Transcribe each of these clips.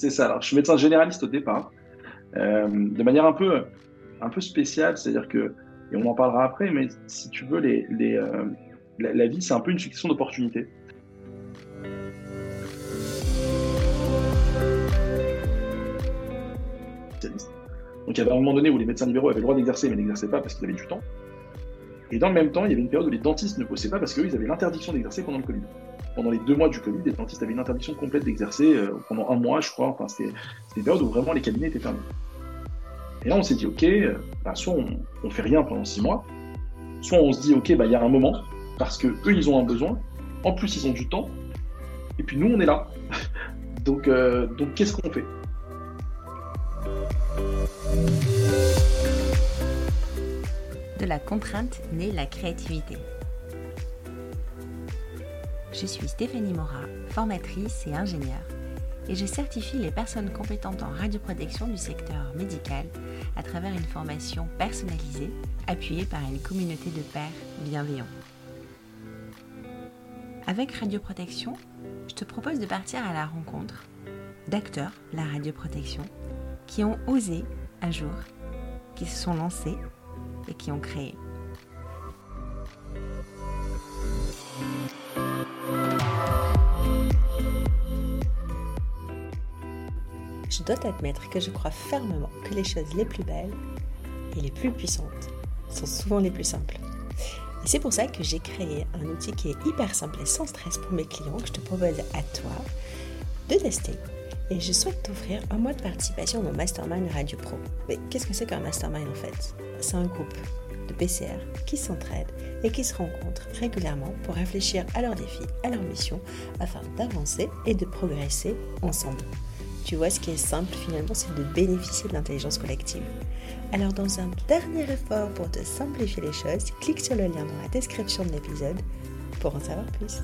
C'est ça. Alors, je suis médecin généraliste au départ, euh, de manière un peu, un peu spéciale, c'est-à-dire que, et on en parlera après, mais si tu veux, euh, la, la, vie, c'est un peu une succession d'opportunités. Donc, il y avait un moment donné où les médecins libéraux avaient le droit d'exercer, mais n'exerçaient pas parce qu'ils avaient du temps. Et dans le même temps, il y avait une période où les dentistes ne bossaient pas parce qu'eux, ils avaient l'interdiction d'exercer pendant le Covid. Pendant les deux mois du Covid, les dentistes avaient une interdiction complète d'exercer euh, pendant un mois, je crois. Enfin, c'était une période où vraiment les cabinets étaient fermés. Et là, on s'est dit, OK, euh, bah, soit on, on fait rien pendant six mois, soit on se dit, OK, bah, il y a un moment, parce que eux, ils ont un besoin. En plus, ils ont du temps. Et puis nous, on est là. donc, euh, donc qu'est-ce qu'on fait? De la contrainte naît la créativité. Je suis Stéphanie Mora, formatrice et ingénieure, et je certifie les personnes compétentes en radioprotection du secteur médical à travers une formation personnalisée appuyée par une communauté de pairs bienveillants. Avec radioprotection, je te propose de partir à la rencontre d'acteurs, la radioprotection, qui ont osé un jour, qui se sont lancés et qui ont créé. Je dois t'admettre que je crois fermement que les choses les plus belles et les plus puissantes sont souvent les plus simples. Et c'est pour ça que j'ai créé un outil qui est hyper simple et sans stress pour mes clients que je te propose à toi de tester. Et je souhaite t'offrir un mois de participation au Mastermind Radio Pro. Mais qu'est-ce que c'est qu'un Mastermind en fait? C'est un groupe de PCR qui s'entraident et qui se rencontrent régulièrement pour réfléchir à leurs défis, à leurs missions, afin d'avancer et de progresser ensemble. Tu vois, ce qui est simple finalement, c'est de bénéficier de l'intelligence collective. Alors dans un dernier effort pour te simplifier les choses, clique sur le lien dans la description de l'épisode pour en savoir plus.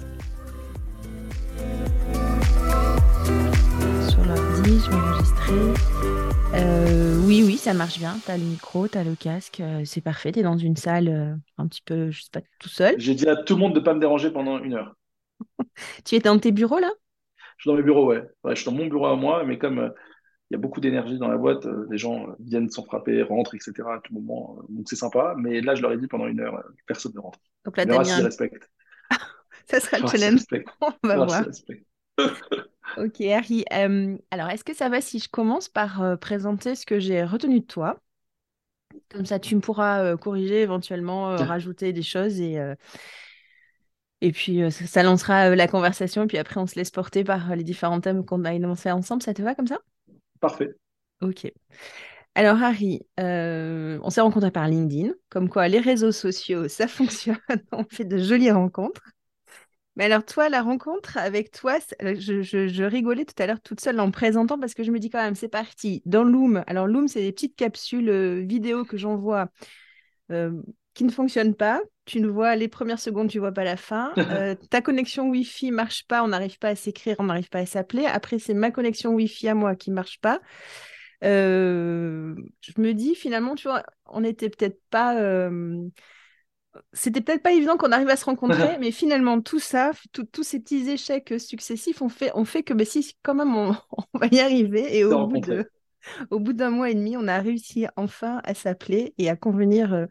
Sur l'ordi, je vais enregistrer. Euh, oui, oui, ça marche bien. Tu as le micro, tu as le casque, euh, c'est parfait. Tu es dans une salle euh, un petit peu, je sais pas, tout seul. J'ai dit à tout le monde de ne pas me déranger pendant une heure. tu es dans tes bureaux là? Je suis dans mes bureaux, ouais. ouais. Je suis dans mon bureau à moi, mais comme il y a beaucoup d'énergie dans la boîte, les gens viennent s'en frapper, rentrent, etc. à tout moment. Donc c'est sympa. Mais là, je leur ai dit pendant une heure, personne ne rentre. Donc là, tu as un... ça sera le challenge. On va voir. Ok, Harry. Euh, alors, est-ce que ça va si je commence par euh, présenter ce que j'ai retenu de toi? Comme ça, tu me pourras euh, corriger, éventuellement rajouter des choses et, et puis ça, ça, lancera la conversation. Et puis après, on se laisse porter par les différents thèmes qu'on a énoncés ensemble. Ça te va comme ça? Parfait. Ok. Alors, Harry, on s'est rencontrés par LinkedIn. Comme quoi, les réseaux sociaux, ça fonctionne. on fait de jolies rencontres. Mais alors, toi, la rencontre avec toi, je, je, je rigolais tout à l'heure toute seule en me présentant parce que je me dis quand même, c'est parti. Dans Loom, alors Loom, c'est des petites capsules euh, vidéo que j'envoie euh, qui ne fonctionnent pas. Tu ne vois les premières secondes, tu ne vois pas la fin. Euh, ta connexion Wi-Fi marche pas, on n'arrive pas à s'écrire, on n'arrive pas à s'appeler. Après, c'est ma connexion Wi-Fi à moi qui marche pas. je me dis finalement, tu vois, on n'était peut-être pas c'était peut-être pas évident qu'on arrive à se rencontrer, mais finalement, tout ça, tous ces petits échecs successifs ont fait, fait que bah, si, quand même, on, va y arriver. Et au bout, de, au bout d'un mois et demi, on a réussi enfin à s'appeler et à convenir euh,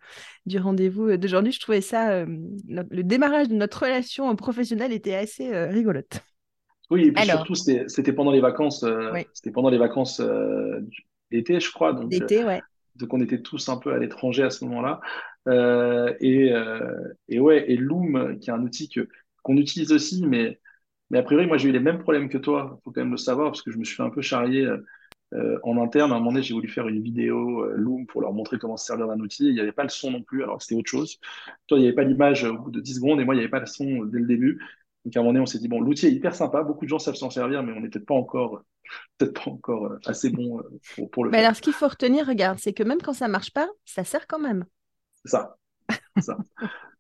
du rendez-vous euh, d'aujourd'hui. Je trouvais ça, euh, le démarrage de notre relation professionnelle était assez rigolote. Oui, et puis surtout, c'était pendant les vacances, c'était pendant les vacances d'été, je crois. D'été, ouais. Donc, on était tous un peu à l'étranger à ce moment-là. Euh, et, euh, et, ouais, et Loom, qui est un outil que qu'on utilise aussi, mais mais a priori, moi j'ai eu les mêmes problèmes que toi. Il faut quand même le savoir parce que je me suis fait un peu charrier euh, en interne. À un moment donné, j'ai voulu faire une vidéo euh, Loom pour leur montrer comment se servir d'un outil. Il n'y avait pas le son non plus, alors c'était autre chose. Toi, il n'y avait pas l'image au bout de 10 secondes et moi, il n'y avait pas le son dès le début. Donc à un moment donné, on s'est dit bon, l'outil est hyper sympa. Beaucoup de gens savent s'en servir, mais on n'est peut-être pas encore peut-être pas encore assez bon pour, pour le mais faire. Alors, ce qu'il faut retenir, regarde, c'est que même quand ça marche pas, ça sert quand même. C'est ça. C'est ça.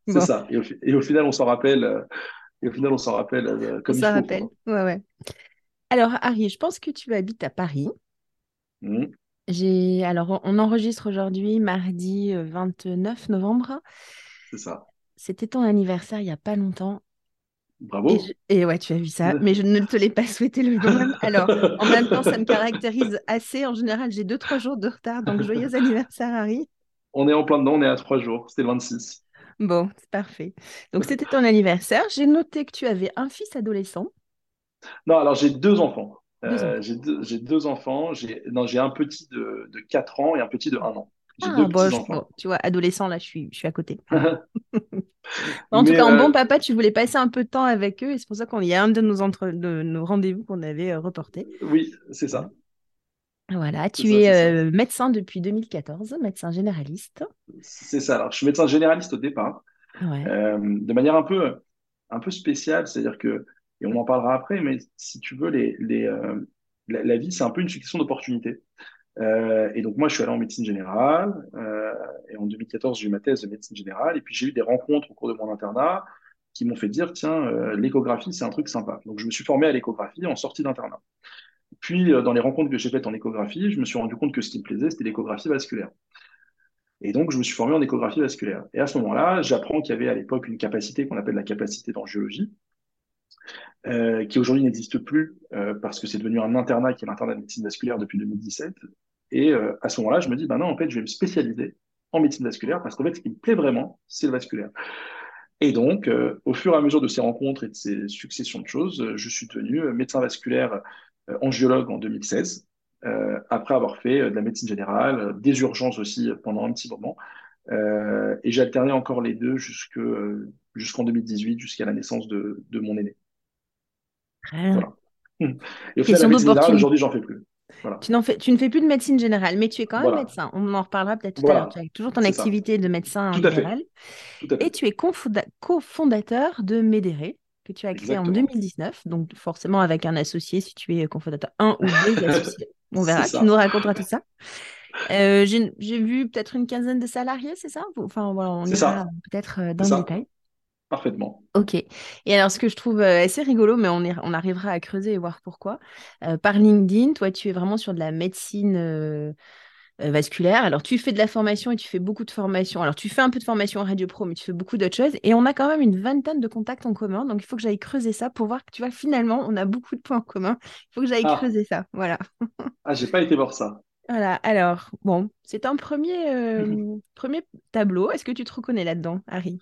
Ça. Et au, et au, final, on s'en rappelle. Euh, et au final, on s'en rappelle euh, comme on s'en rappelle. Ouais, ouais. Alors, Harry, je pense que tu habites à Paris. Mmh. J'ai alors on enregistre aujourd'hui mardi 29 euh, novembre. C'est ça. C'était ton anniversaire il n'y a pas longtemps. Bravo. Et, ouais, tu as vu ça, mais je ne te l'ai pas souhaité le jour même. Alors, en même temps, ça me caractérise assez. En général, j'ai deux, trois jours de retard, donc joyeux anniversaire, Harry. On est en plein dedans, on est à trois jours. C'était le 26. Bon, c'est parfait. Donc, c'était ton anniversaire. J'ai noté que tu avais un fils adolescent. Non, alors j'ai deux enfants. Euh, j'ai deux, enfants. J'ai un petit de, de 4 ans et un petit de 1 an. Ah, deux petits enfants. tu vois, adolescent, là, je suis, je suis à côté. en tout cas, en bon euh, papa, tu voulais passer un peu de temps avec eux et c'est pour ça qu'il y a un de nos, entre... de nos rendez-vous qu'on avait euh, reporté. Oui, c'est ça. Voilà, tu es médecin depuis 2014, médecin généraliste. C'est ça. Alors, je suis médecin généraliste au départ, de manière un peu, un peu spéciale, c'est-à-dire que et on en parlera après, mais si tu veux, euh, la, vie, c'est un peu une succession d'opportunités. Euh, et donc moi, je suis allé en médecine générale, euh, et en 2014, j'ai eu ma thèse de médecine générale, et puis j'ai eu des rencontres au cours de mon internat qui m'ont fait dire, tiens, l'échographie, c'est un truc sympa. Donc je me suis formé à l'échographie en sortie d'internat. Puis, dans les rencontres que j'ai faites en échographie, je me suis rendu compte que ce qui me plaisait, c'était l'échographie vasculaire. Et donc, je me suis formé en échographie vasculaire. Et à ce moment-là, j'apprends qu'il y avait à l'époque une capacité qu'on appelle la capacité d'angiologie, euh, qui aujourd'hui n'existe plus euh, parce que c'est devenu un internat qui est l'internat de médecine vasculaire depuis 2017. Et euh, à ce moment-là, je me dis, ben non, en fait, je vais me spécialiser en médecine vasculaire parce qu'en fait, ce qui me plaît vraiment, c'est le vasculaire. Et donc, au fur et à mesure de ces rencontres et de ces successions de choses, je suis devenu médecin vasculaire angiologue en 2016, après avoir fait de la médecine générale, des urgences aussi pendant un petit moment. et j'ai alterné encore les deux jusqu'en 2018, jusqu'à la naissance de mon aîné. Voilà. Et au final, aujourd'hui, j'en fais plus. Tu, fais, tu ne fais plus de médecine générale, mais tu es quand même médecin. On en reparlera peut-être tout à l'heure. Tu as toujours ton activité de médecin général. Et tu es cofondateur de Médéré, que tu as créé en 2019. Donc, forcément, avec un associé, si tu es cofondateur, un ou deux associés. On verra. Tu nous raconteras tout ça. Euh, j'ai vu peut-être une quinzaine de salariés, c'est ça? Enfin, voilà, on ira peut-être euh, dans le détail. Parfaitement. Ok. Et alors, ce que je trouve euh, assez rigolo, mais on, on arrivera à creuser et voir pourquoi. Euh, par LinkedIn, toi, tu es vraiment sur de la médecine euh, vasculaire. Alors, tu fais de la formation et tu fais beaucoup de formation. Alors, tu fais un peu de formation en radio pro, mais tu fais beaucoup d'autres choses. Et on a quand même une vingtaine de contacts en commun. Donc, il faut que j'aille creuser ça pour voir que, tu vois, finalement, on a beaucoup de points en commun. Il faut que j'aille ah. creuser ça. Voilà. ah, j'ai pas été voir ça. Voilà, alors, bon, c'est un premier, premier tableau. Est-ce que tu te reconnais là-dedans, Harry?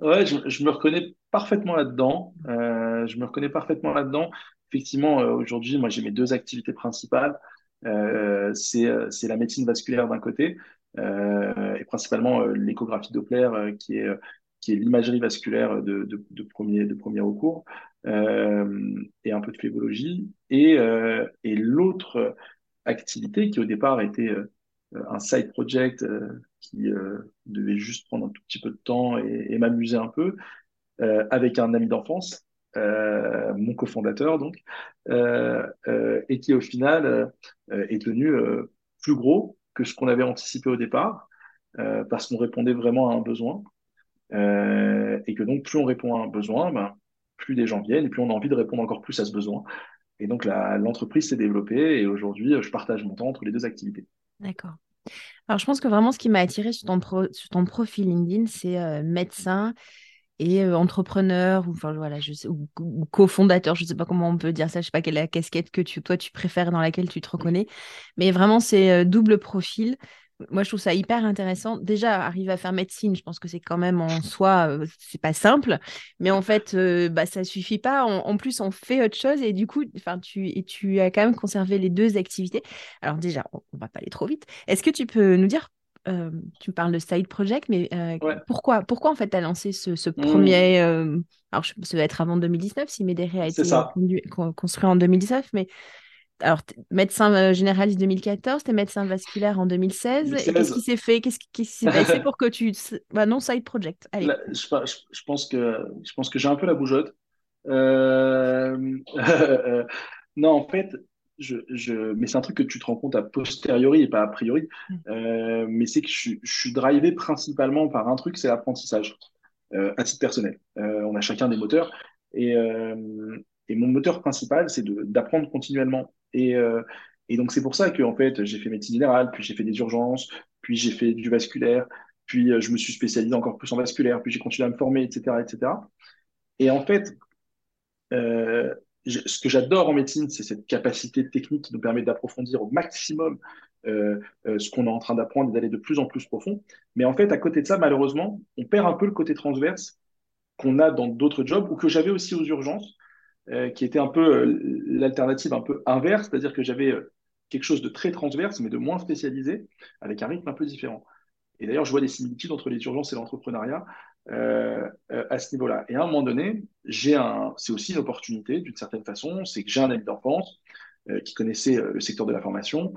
Ouais, je, me reconnais parfaitement là-dedans. Euh, je me reconnais parfaitement là-dedans. Effectivement, euh, aujourd'hui, moi, j'ai mes deux activités principales. Euh, c'est la médecine vasculaire d'un côté et principalement l'échographie Doppler, qui est qui est l'imagerie vasculaire de, de, de, premier, de premier recours, et un peu de phlébologie. Et, et l'autre activité qui au départ était un side project qui euh, devait juste prendre un tout petit peu de temps et, m'amuser un peu, euh, avec un ami d'enfance, euh, mon cofondateur donc, et qui au final est devenu plus gros que ce qu'on avait anticipé au départ, parce qu'on répondait vraiment à un besoin, et que donc plus on répond à un besoin, ben, plus des gens viennent et plus on a envie de répondre encore plus à ce besoin. Et donc l'entreprise s'est développée et aujourd'hui je partage mon temps entre les deux activités. D'accord. Alors, je pense que vraiment, ce qui m'a attiré sur ton, profil LinkedIn, c'est euh, médecin et euh, entrepreneur ou enfin voilà je cofondateur je sais pas comment on peut dire ça je sais pas quelle est la casquette que tu toi tu préfères dans laquelle tu te reconnais. Mais vraiment c'est euh, double profil moi, je trouve ça hyper intéressant. Déjà, arriver à faire médecine, je pense que c'est quand même en soi, euh, c'est pas simple. Mais en fait, euh, bah, ça suffit pas. En, plus, on fait autre chose et du coup, enfin, tu, et tu as quand même conservé les deux activités. Alors déjà, on, va pas aller trop vite. Est-ce que tu peux nous dire, euh, tu parles de side project, mais pourquoi, pourquoi en fait, tu as lancé ce, ce mmh. premier Alors, ça va être avant 2019 si Médéré a été construit en 2019, mais alors, médecin euh, généraliste 2014, tu es médecin vasculaire en 2016. Qu'est-ce qui s'est fait? Qu'est-ce qui, s'est passé pour que tu. Bah non, side project. Allez. je, pense que, je pense que j'ai un peu la bougeotte. Euh, non, en fait, je, je... mais c'est un truc que tu te rends compte a posteriori et pas a priori. Mm. Euh, mais c'est que je, je, suis drivé principalement par un truc, c'est l'apprentissage, à titre personnel. on a chacun des moteurs. Et, et mon moteur principal, c'est d'apprendre continuellement. Et, euh, et donc, c'est pour ça que en fait, j'ai fait médecine générale, puis j'ai fait des urgences, puis j'ai fait du vasculaire, puis euh, je me suis spécialisé encore plus en vasculaire, puis j'ai continué à me former, etc., etc. Et en fait, ce que j'adore en médecine, c'est cette capacité technique qui nous permet d'approfondir au maximum ce qu'on est en train d'apprendre et d'aller de plus en plus profond. Mais en fait, à côté de ça, malheureusement, on perd un peu le côté transverse qu'on a dans d'autres jobs ou que j'avais aussi aux urgences, qui était un peu l'alternative un peu inverse, c'est-à-dire que j'avais quelque chose de très transverse, mais de moins spécialisé, avec un rythme un peu différent. Et d'ailleurs, je vois des similitudes entre les urgences et l'entrepreneuriat euh, euh, à ce niveau-là. Et à un moment donné, c'est aussi une opportunité d'une certaine façon, c'est que j'ai un ami d'enfance euh, qui connaissait le secteur de la formation,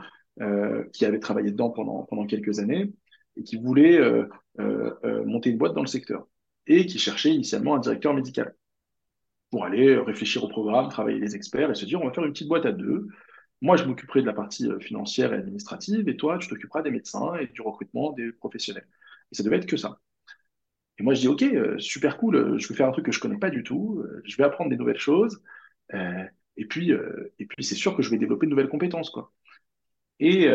qui avait travaillé dedans pendant quelques années et qui voulait monter une boîte dans le secteur et qui cherchait initialement un directeur médical pour aller réfléchir au programme, travailler les experts et se dire on va faire une petite boîte à deux moi, je m'occuperai de la partie euh, financière et administrative, et toi, tu t'occuperas des médecins et du recrutement des professionnels. Et ça devait être que ça. Et moi, je dis, OK, euh, super cool, euh, je vais faire un truc que je connais pas du tout, je vais apprendre des nouvelles choses, et puis, puis c'est sûr que je vais développer de nouvelles compétences, quoi. Et,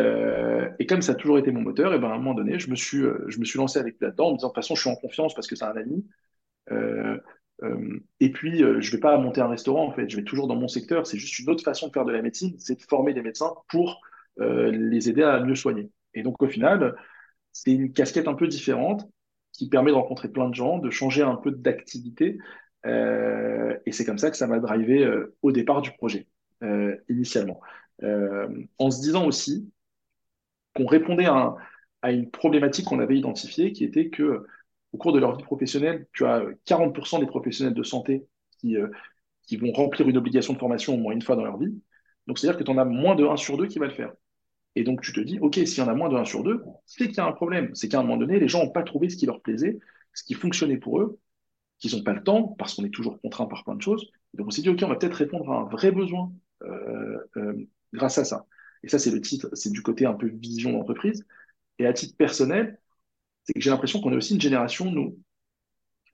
et comme ça a toujours été mon moteur, et ben à un moment donné, je me suis, je me suis lancé avec là-dedans en me disant, de toute façon, je suis en confiance parce que c'est un ami. Euh, et puis, euh, je ne vais pas monter un restaurant, en fait. Je vais toujours dans mon secteur. C'est juste une autre façon de faire de la médecine, c'est de former des médecins pour euh, les aider à mieux soigner. Et donc, au final, c'est une casquette un peu différente qui permet de rencontrer plein de gens, de changer un peu d'activité. et c'est comme ça que ça m'a drivé au départ du projet, initialement. en se disant aussi qu'on répondait à, à, une problématique qu'on avait identifiée, qui était que au cours de leur vie professionnelle, tu as 40% des professionnels de santé qui, euh, qui vont remplir une obligation de formation au moins une fois dans leur vie. Donc, c'est-à-dire que tu en as moins de 1 sur 2 qui va le faire. Et donc, tu te dis, OK, s'il y en a moins de 1 sur 2, c'est qu'il y a un problème. C'est qu'à un moment donné, les gens n'ont pas trouvé ce qui leur plaisait, ce qui fonctionnait pour eux, qu'ils n'ont pas le temps, parce qu'on est toujours contraint par plein de choses. donc, on s'est dit, OK, on va peut-être répondre à un vrai besoin euh, euh, grâce à ça. Et ça, c'est le titre, c'est du côté un peu vision d'entreprise. Et à titre personnel, c'est que j'ai l'impression qu'on est aussi une génération, nous,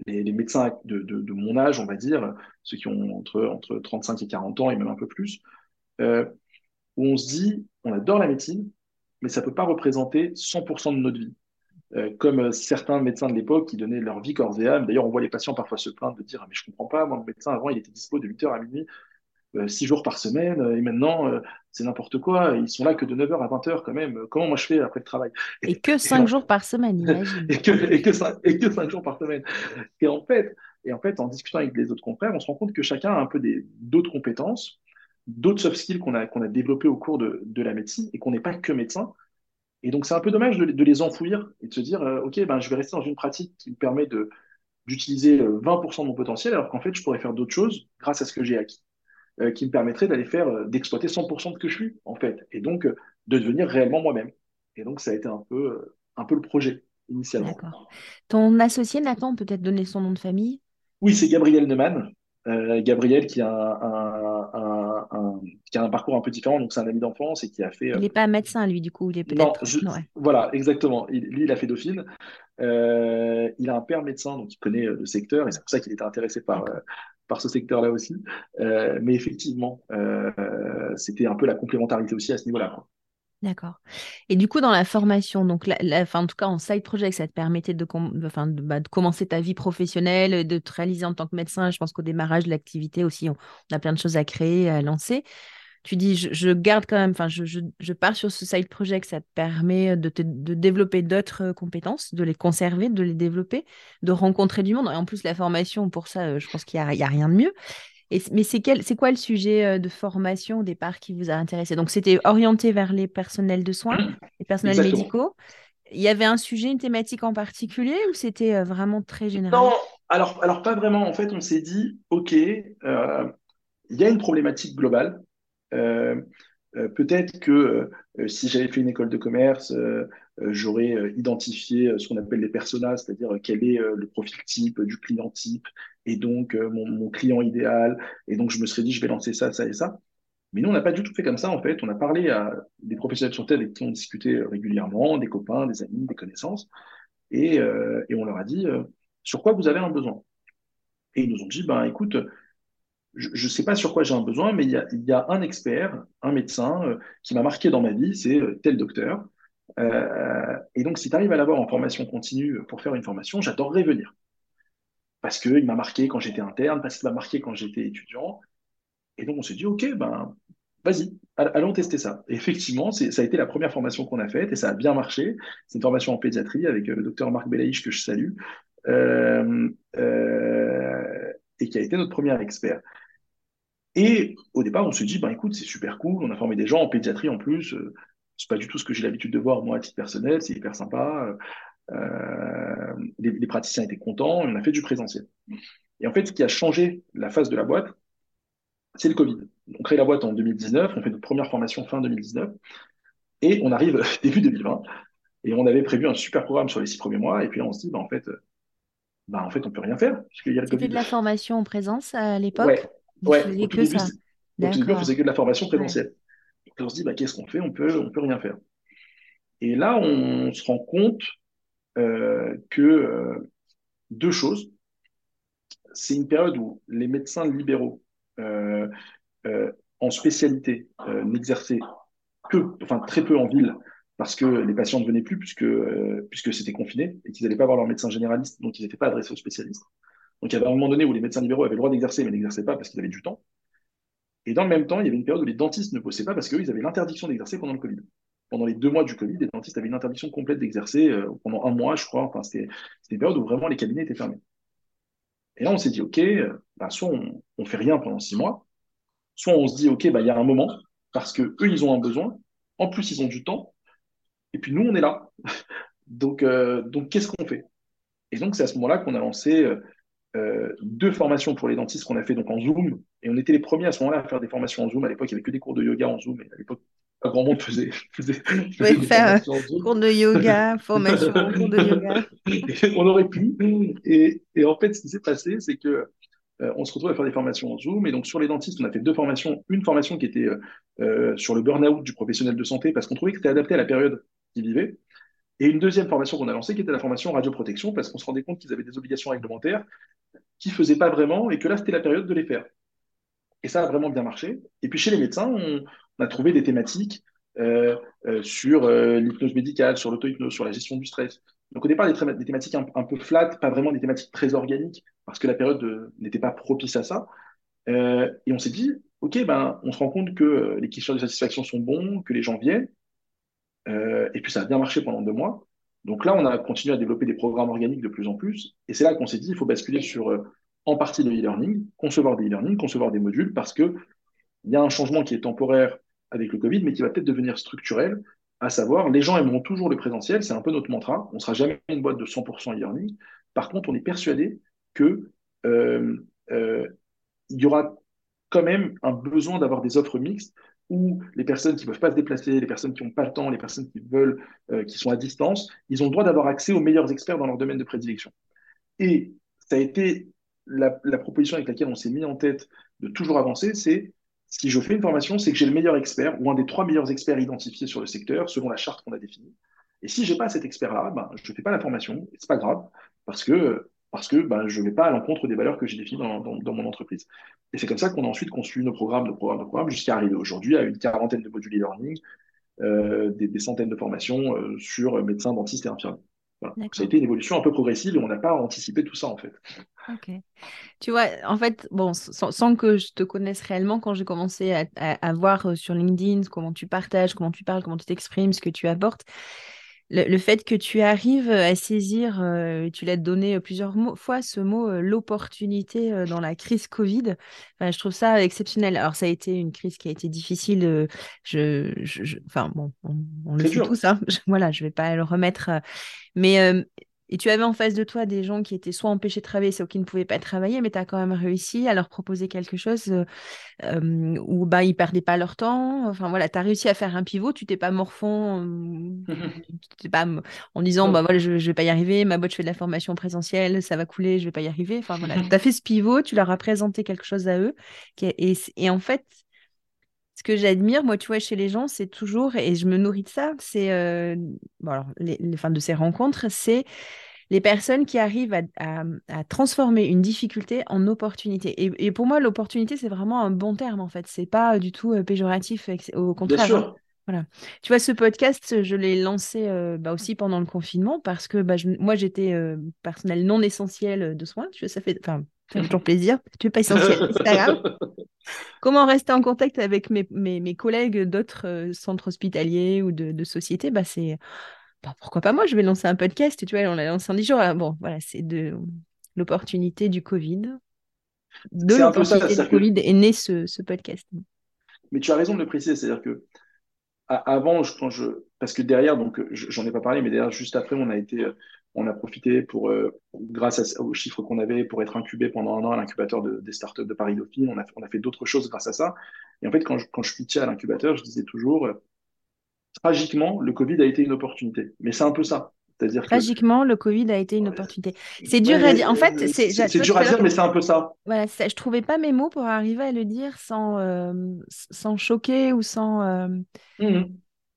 les, médecins de, mon âge, on va dire, ceux qui ont entre, entre 35 et 40 ans et même un peu plus, euh, où on se dit, on adore la médecine, mais ça ne peut pas représenter 100% de notre vie. Euh, comme certains médecins de l'époque qui donnaient leur vie corps et âme. D'ailleurs, on voit les patients parfois se plaindre de dire ah, Mais je comprends pas, moi, mon médecin avant, il était dispo de 8h à minuit, 6 euh, jours par semaine, et maintenant, c'est n'importe quoi. Ils sont là que de 9h à 20h quand même. Comment moi je fais après le travail? Et que 5 jours par semaine, imagine. et, que, et, que 5, et que 5 jours par semaine. Et en, fait, et en fait, en discutant avec les autres confrères, on se rend compte que chacun a un peu d'autres compétences, d'autres soft skills qu'on a, qu'on a développés au cours de, de la médecine et qu'on n'est pas que médecin. Et donc, c'est un peu dommage de, de, les enfouir et de se dire, euh, OK, ben, je vais rester dans une pratique qui me permet d'utiliser 20% euh, de mon potentiel, alors qu'en fait, je pourrais faire d'autres choses grâce à ce que j'ai acquis. Euh, qui me permettrait d'aller faire, euh, d'exploiter 100% de ce que je suis, en fait, et donc euh, de devenir réellement moi-même. Et donc, ça a été un peu, un peu le projet initialement. D'accord. Ton associé, Nathan, peut-être donner son nom de famille? Oui, c'est Gabriel Neumann. Gabriel qui a un, un, qui a un parcours un peu différent, donc c'est un ami d'enfance et qui a fait. Il n'est pas médecin, lui, du coup, il est peut-être. Voilà, exactement. lui, il a fait Dauphine. il a un père médecin, donc il connaît le secteur, et c'est pour ça qu'il était intéressé par, par ce secteur-là aussi. Euh, mais effectivement, euh, c'était un peu la complémentarité aussi à ce niveau-là. D'accord. Et du coup, dans la formation, donc la, en tout cas en side project, ça te permettait de, bah, commencer ta vie professionnelle, de te réaliser en tant que médecin. Je pense qu'au démarrage de l'activité aussi, on, a plein de choses à créer, à lancer tu dis, je, garde quand même, enfin, je, pars sur ce side project, ça te permet de, de développer d'autres euh, compétences, de les conserver, de les développer, de rencontrer du monde. Et en plus, la formation, pour ça, euh, je pense qu'il n'y a, rien de mieux. Et, mais c'est quoi le sujet euh, de formation au départ qui vous a intéressé? Donc, c'était orienté vers les personnels de soins, les personnels médicaux. Il y avait un sujet, une thématique en particulier ou c'était vraiment très général? Non, alors, alors pas vraiment. En fait, on s'est dit, OK, il y a une problématique globale. Euh, euh, peut-être que euh, si j'avais fait une école de commerce, j'aurais identifié ce qu'on appelle les personas, c'est-à-dire quel est le profil type du client type et donc mon, client idéal. Et donc je me serais dit, je vais lancer ça, ça et ça. Mais nous, on n'a pas du tout fait comme ça, en fait. On a parlé à des professionnels de santé avec qui on discutait régulièrement, des copains, des amis, des connaissances. Et, et on leur a dit, sur quoi vous avez un besoin? Et ils nous ont dit, ben, écoute, je ne sais pas sur quoi j'ai un besoin, mais il y a, un expert, un médecin euh, qui m'a marqué dans ma vie, c'est euh, tel docteur. Euh, et donc, si tu arrives à l'avoir en formation continue pour faire une formation, j'adorerais venir. parce qu'il m'a marqué quand j'étais interne, parce qu'il m'a marqué quand j'étais étudiant. Et donc, on s'est dit, OK, ben, vas-y, allons tester ça. Et effectivement, ça a été la première formation qu'on a faite et ça a bien marché. C'est une formation en pédiatrie avec euh, le docteur Marc Belaïch que je salue euh, euh, et qui a été notre premier expert. Et au départ, on se dit, ben, écoute, c'est super cool, on a formé des gens en pédiatrie en plus. C'est pas du tout ce que j'ai l'habitude de voir moi à titre personnel, c'est hyper sympa. Les, les, praticiens étaient contents, on a fait du présentiel. Et en fait, ce qui a changé la phase de la boîte, c'est le Covid. On crée la boîte en 2019, on fait notre première formation fin 2019, et on arrive début 2020, et on avait prévu un super programme sur les six premiers mois, et puis là on se dit, bah, en fait, bah, en fait, on peut rien faire. C'était de la formation en présence à l'époque? Ouais, ouais. que ça. Au début, on faisait que de la formation présentielle. On se dit, bah, qu'est-ce qu'on fait? On peut, on peut rien faire. Et là, on se rend compte euh, que euh, deux choses. C'est une période où les médecins libéraux euh, en spécialité n'exerçaient que, enfin très peu en ville, parce que les patients ne venaient plus puisque, puisque c'était confiné et qu'ils n'allaient pas voir leur médecin généraliste, donc ils n'étaient pas adressés aux spécialistes. Donc il y avait un moment donné où les médecins libéraux avaient le droit d'exercer, mais n'exerçaient pas parce qu'ils avaient du temps. Et dans le même temps, il y avait une période où les dentistes ne bossaient pas parce qu'eux, ils avaient l'interdiction d'exercer pendant le Covid. Pendant les deux mois du Covid, les dentistes avaient une interdiction complète d'exercer pendant un mois, je crois. Enfin, c'était une période où vraiment les cabinets étaient fermés. Et là, on s'est dit, OK, bah, soit on, on fait rien pendant six mois, soit on se dit, OK, bah, il y a un moment, parce que eux, ils ont un besoin, en plus, ils ont du temps, et puis nous, on est là. donc, euh, donc qu'est-ce qu'on fait? Et donc, c'est à ce moment-là qu'on a lancé euh, euh, deux formations pour les dentistes qu'on a fait donc en Zoom, et on était les premiers à ce moment-là à faire des formations en Zoom. À l'époque, il n'y avait que des cours de yoga en Zoom, et à l'époque, pas grand monde faisait. faisait, faisait faire cours de yoga, formation, cours de yoga. on aurait pu. Et, et, en fait, ce qui s'est passé, c'est que euh, on se retrouve à faire des formations en Zoom. Et donc, sur les dentistes, on a fait deux formations. Une formation qui était euh, euh, sur le burn-out du professionnel de santé, parce qu'on trouvait que c'était adapté à la période qu'ils vivaient. Et une deuxième formation qu'on a lancée, qui était la formation radioprotection, parce qu'on se rendait compte qu'ils avaient des obligations réglementaires qui faisaient pas vraiment, et que là, c'était la période de les faire. Et ça a vraiment bien marché. Et puis, chez les médecins, on, a trouvé des thématiques sur l'hypnose médicale, sur l'auto-hypnose, sur la gestion du stress, donc au départ, des, thématiques un, peu flat, pas vraiment des thématiques très organiques, parce que la période euh, n'était pas propice à ça. Euh, et on s'est dit, OK, ben, on se rend compte que euh, les questions de satisfaction sont bons, que les gens viennent. et puis ça a bien marché pendant deux mois. Donc là, on a continué à développer des programmes organiques de plus en plus. Et c'est là qu'on s'est dit, il faut basculer sur en partie le e-learning, concevoir des e-learning, concevoir des modules, parce qu'il y a un changement qui est temporaire avec le Covid, mais qui va peut-être devenir structurel à savoir, les gens aimeront toujours le présentiel, c'est un peu notre mantra. On ne sera jamais une boîte de 100% e-learning. Par contre, on est persuadé que euh, euh, y aura quand même un besoin d'avoir des offres mixtes où les personnes qui ne peuvent pas se déplacer, les personnes qui n'ont pas le temps, les personnes qui veulent, euh, qui sont à distance, ils ont le droit d'avoir accès aux meilleurs experts dans leur domaine de prédilection. Et ça a été la, proposition avec laquelle on s'est mis en tête de toujours avancer, c'est si je fais une formation, c'est que j'ai le meilleur expert ou un des trois meilleurs experts identifiés sur le secteur selon la charte qu'on a définie. Et si j'ai pas cet expert-là, ben, je ne fais pas la formation. C'est pas grave parce que parce que ben, je ne vais pas à l'encontre des valeurs que j'ai définies dans, dans, mon entreprise. Et c'est comme ça qu'on a ensuite construit nos programmes, nos programmes, nos programmes, jusqu'à arriver aujourd'hui à une quarantaine de modules e-learning, euh, des, des, centaines de formations euh, sur médecins, dentistes et infirmiers. Ça a été une évolution un peu progressive et on n'a pas anticipé tout ça en fait. Ok. Tu vois, en fait, bon, sans, que je te connaisse réellement, quand j'ai commencé à, à, voir euh, sur LinkedIn comment tu partages, comment tu parles, comment tu t'exprimes, ce que tu apportes, le, fait que tu arrives à saisir, euh, tu l'as donné plusieurs fois ce mot, euh, l'opportunité dans la crise Covid, je trouve ça exceptionnel. Alors, ça a été une crise qui a été difficile. je, je, enfin, bon, on, le sait tous, hein. voilà, je ne vais pas le remettre. mais et tu avais en face de toi des gens qui étaient soit empêchés de travailler, soit qui ne pouvaient pas travailler, mais tu as quand même réussi à leur proposer quelque chose euh, euh, où bah, ils ne perdaient pas leur temps. Enfin voilà, tu as réussi à faire un pivot, tu t'es pas morfond pas en disant bah, voilà, je ne vais pas y arriver, ma boîte, je fais de la formation présentielle, ça va couler, je ne vais pas y arriver. Enfin voilà, tu as fait ce pivot, tu leur as présenté quelque chose à eux. et, et en fait, ce que j'admire, moi, tu vois, chez les gens, c'est toujours, et je me nourris de ça, c'est, euh, bon, alors, les, fins de ces rencontres, c'est les personnes qui arrivent à, à, transformer une difficulté en opportunité. Et, et pour moi, l'opportunité, c'est vraiment un bon terme, en fait. C'est pas du tout euh, péjoratif, au contraire. Bien sûr. Voilà. Tu vois, ce podcast, je l'ai lancé euh, bah, aussi pendant le confinement parce que bah, moi, j'étais euh, personnel non essentiel de soins. Tu vois, ça fait, enfin, fait toujours plaisir. Tu n'es pas essentiel, c'est pas grave. Comment rester en contact avec mes, mes, collègues d'autres euh, centres hospitaliers ou de, de sociétés? Bah, C'est bah, pourquoi pas moi, je vais lancer un podcast. Tu vois, on l'a lancé en 10 jours. bon, voilà, c'est de l'opportunité du Covid. De l'opportunité du Covid est né ce, ce podcast. Mais tu as raison de le préciser, c'est-à-dire que avant, quand je, parce que derrière, donc j'en ai pas parlé, mais derrière, juste après, on a été, on a profité pour, euh, grâce aux chiffres qu'on avait, pour être incubé pendant un an à l'incubateur de, des startups de Paris Dauphine. On a, on a fait d'autres choses grâce à ça. Et en fait, quand je, quand je pitchais à l'incubateur, je disais toujours, euh, tragiquement, le Covid a été une opportunité. Mais c'est un peu ça. C'est-à-dire Tragiquement, le Covid a été une opportunité. C'est dur à dire. En fait, c'est c'est dur à dire, mais c'est un peu ça. Voilà, ça, je trouvais pas mes mots pour arriver à le dire sans, euh, sans choquer ou sans, euh, mmh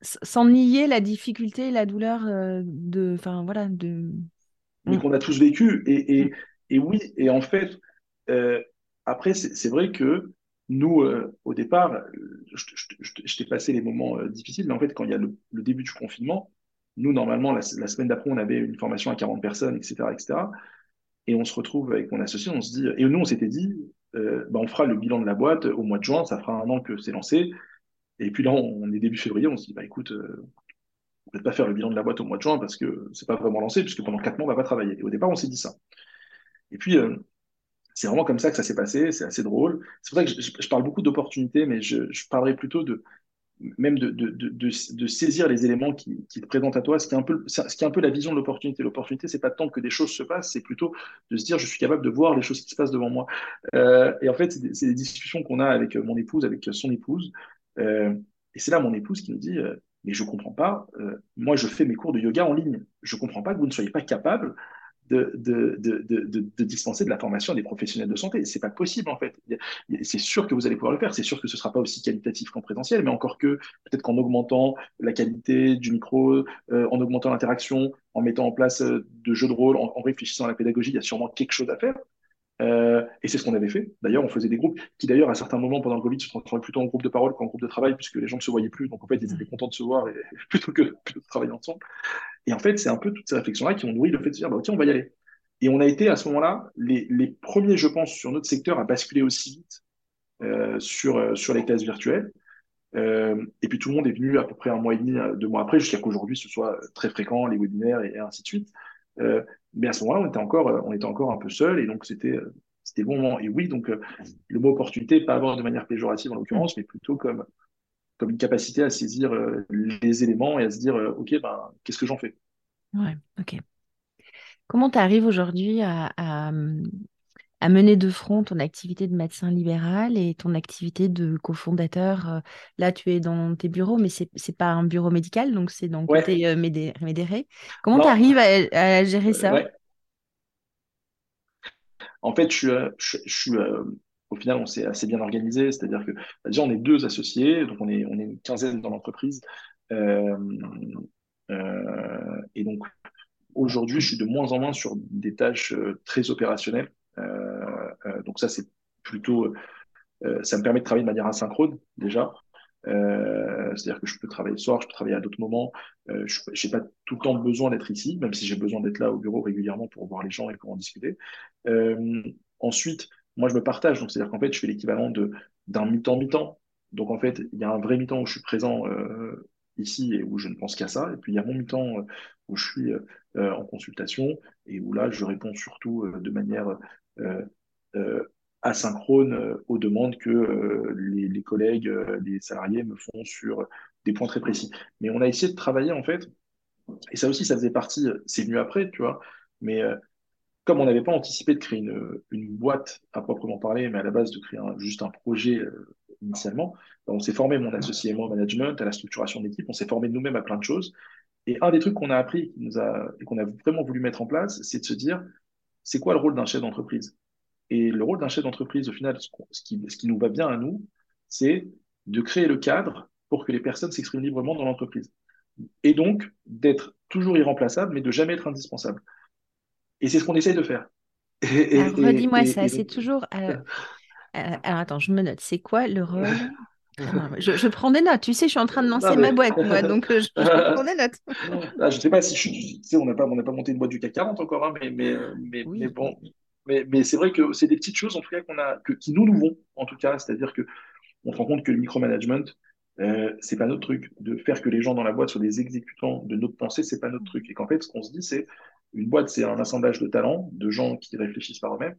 sans nier la difficulté, la douleur euh, de, enfin voilà, de. Mais mmh. qu'on a tous vécu. Et, et, mmh. et, oui, et en fait, après, c'est vrai que nous, au départ, je, t'ai passé les moments difficiles, mais en fait, quand il y a le, le début du confinement nous, normalement, la, semaine d'après, on avait une formation à 40 personnes, etc., etc. Et on se retrouve avec mon associé, on se dit, et nous, on s'était dit, euh, bah, on fera le bilan de la boîte au mois de juin, ça fera un an que c'est lancé. Et puis là, on est début février, on se dit, bah écoute, euh, peut pas faire le bilan de la boîte au mois de juin parce que c'est pas vraiment lancé, puisque pendant quatre mois, on va pas travailler. Et au départ, on s'est dit ça. Et puis, euh, c'est vraiment comme ça que ça s'est passé, c'est assez drôle. C'est pour ça que je, parle beaucoup d'opportunités, mais je, je parlerai plutôt de, même de, de, de, de, saisir les éléments qui, qui, te présentent à toi, ce qui est un peu, ce qui est un peu la vision de l'opportunité. L'opportunité, c'est pas tant que des choses se passent, c'est plutôt de se dire je suis capable de voir les choses qui se passent devant moi. Euh, et en fait, c'est des, des, discussions qu'on a avec mon épouse, avec son épouse. Euh, et c'est là mon épouse qui nous dit euh, mais je comprends pas. Euh, moi, je fais mes cours de yoga en ligne. Je comprends pas que vous ne soyez pas capable de, de, de, de, dispenser de la formation à des professionnels de santé. C'est pas possible, en fait. C'est sûr que vous allez pouvoir le faire. C'est sûr que ce sera pas aussi qualitatif qu'en présentiel, mais encore que peut-être qu'en augmentant la qualité du micro, en augmentant l'interaction, en mettant en place de jeux de rôle, en, réfléchissant à la pédagogie, il y a sûrement quelque chose à faire. Euh, et c'est ce qu'on avait fait. D'ailleurs, on faisait des groupes qui, d'ailleurs, à certains moments pendant le Covid, se transformaient plutôt en groupe de parole qu'en groupe de travail, puisque les gens ne se voyaient plus. Donc, en fait, ils étaient contents de se voir et, plutôt, que, plutôt de travailler ensemble. Et en fait, c'est un peu toutes ces réflexions-là qui ont nourri le fait de se dire, bah, OK, on va y aller. Et on a été à ce moment-là les, les, premiers, je pense, sur notre secteur à basculer aussi vite euh, sur, euh, sur les classes virtuelles. Euh, et puis tout le monde est venu à peu près un mois et demi, deux mois après, jusqu'à qu'aujourd'hui ce soit très fréquent, les webinaires et, ainsi de suite. Euh, mais à ce moment-là, on était encore, on était encore un peu seul et donc c'était c'était bon moment. Et oui, donc le mot opportunité, pas avoir de manière péjorative en l'occurrence, mais plutôt comme comme une capacité à saisir les éléments et à se dire, ok, ben qu'est-ce que j'en fais? Ouais, ok. Comment tu arrives aujourd'hui à, mener de front ton activité de médecin libéral et ton activité de cofondateur euh, Là, tu es dans tes bureaux, mais ce n'est pas un bureau médical, donc c'est dans le côté euh, médéré. Comment tu arrives à, gérer ça? En fait, je suis, euh, au final, on s'est assez bien organisé. C'est-à-dire que bah, déjà, on est deux associés, donc on est, on est une quinzaine dans l'entreprise. et donc, Aujourd'hui, je suis de moins en moins sur des tâches euh, très opérationnelles. Euh, euh, donc ça, c'est plutôt, ça me permet de travailler de manière asynchrone déjà. C'est-à-dire que je peux travailler le soir, je peux travailler à d'autres moments. je n'ai pas tout le temps besoin d'être ici, même si j'ai besoin d'être là au bureau régulièrement pour voir les gens et pour en discuter. ensuite, moi, je me partage. Donc, c'est-à-dire qu'en fait, je fais l'équivalent de d'un mi-temps mi-temps. Donc, en fait, il y a un vrai mi-temps où je suis présent ici et où je ne pense qu'à ça. Et puis, il y a mon mi-temps où je suis euh, en consultation et où là, je réponds surtout euh, de manière euh, asynchrone aux demandes que les, collègues, les salariés me font sur des points très précis. Mais on a essayé de travailler en fait, et ça aussi, ça faisait partie, c'est venu après, tu vois, mais comme on n'avait pas anticipé de créer une, boîte à proprement parler, mais à la base de créer juste un projet initialement, ben, on s'est formé, mon associé et moi, au management, à la structuration d'équipe, on s'est formé nous-mêmes à plein de choses. Et un des trucs qu'on a appris et qu'on a vraiment voulu mettre en place, c'est de se dire, c'est quoi le rôle d'un chef d'entreprise? Et le rôle d'un chef d'entreprise, au final, ce, qui, ce qui nous va bien à nous, c'est de créer le cadre pour que les personnes s'expriment librement dans l'entreprise. Et donc, d'être toujours irremplaçable, mais de jamais être indispensable. Et c'est ce qu'on essaye de faire. redis-moi ça, c'est toujours... Euh, alors, attends, je me note. C'est quoi le rôle Je, prends des notes. Tu sais, je suis en train de lancer ma boîte, moi, donc euh, je, prends des notes. Ah, je ne sais pas si je Tu sais, on n'a pas, pas monté une boîte du CAC 40 encore, hein, mais, mais, mais, mais, bon. Mais, mais c'est vrai que c'est des petites choses, en tout cas, qu'on a, que, qui nous nous vont, en tout cas. C'est-à-dire que on se rend compte que le micromanagement, euh, c'est pas notre truc. De faire que les gens dans la boîte soient des exécutants de notre pensée, c'est pas notre truc. Et qu'en fait, ce qu'on se dit, c'est une boîte, c'est un assemblage de talents, de gens qui réfléchissent par eux-mêmes.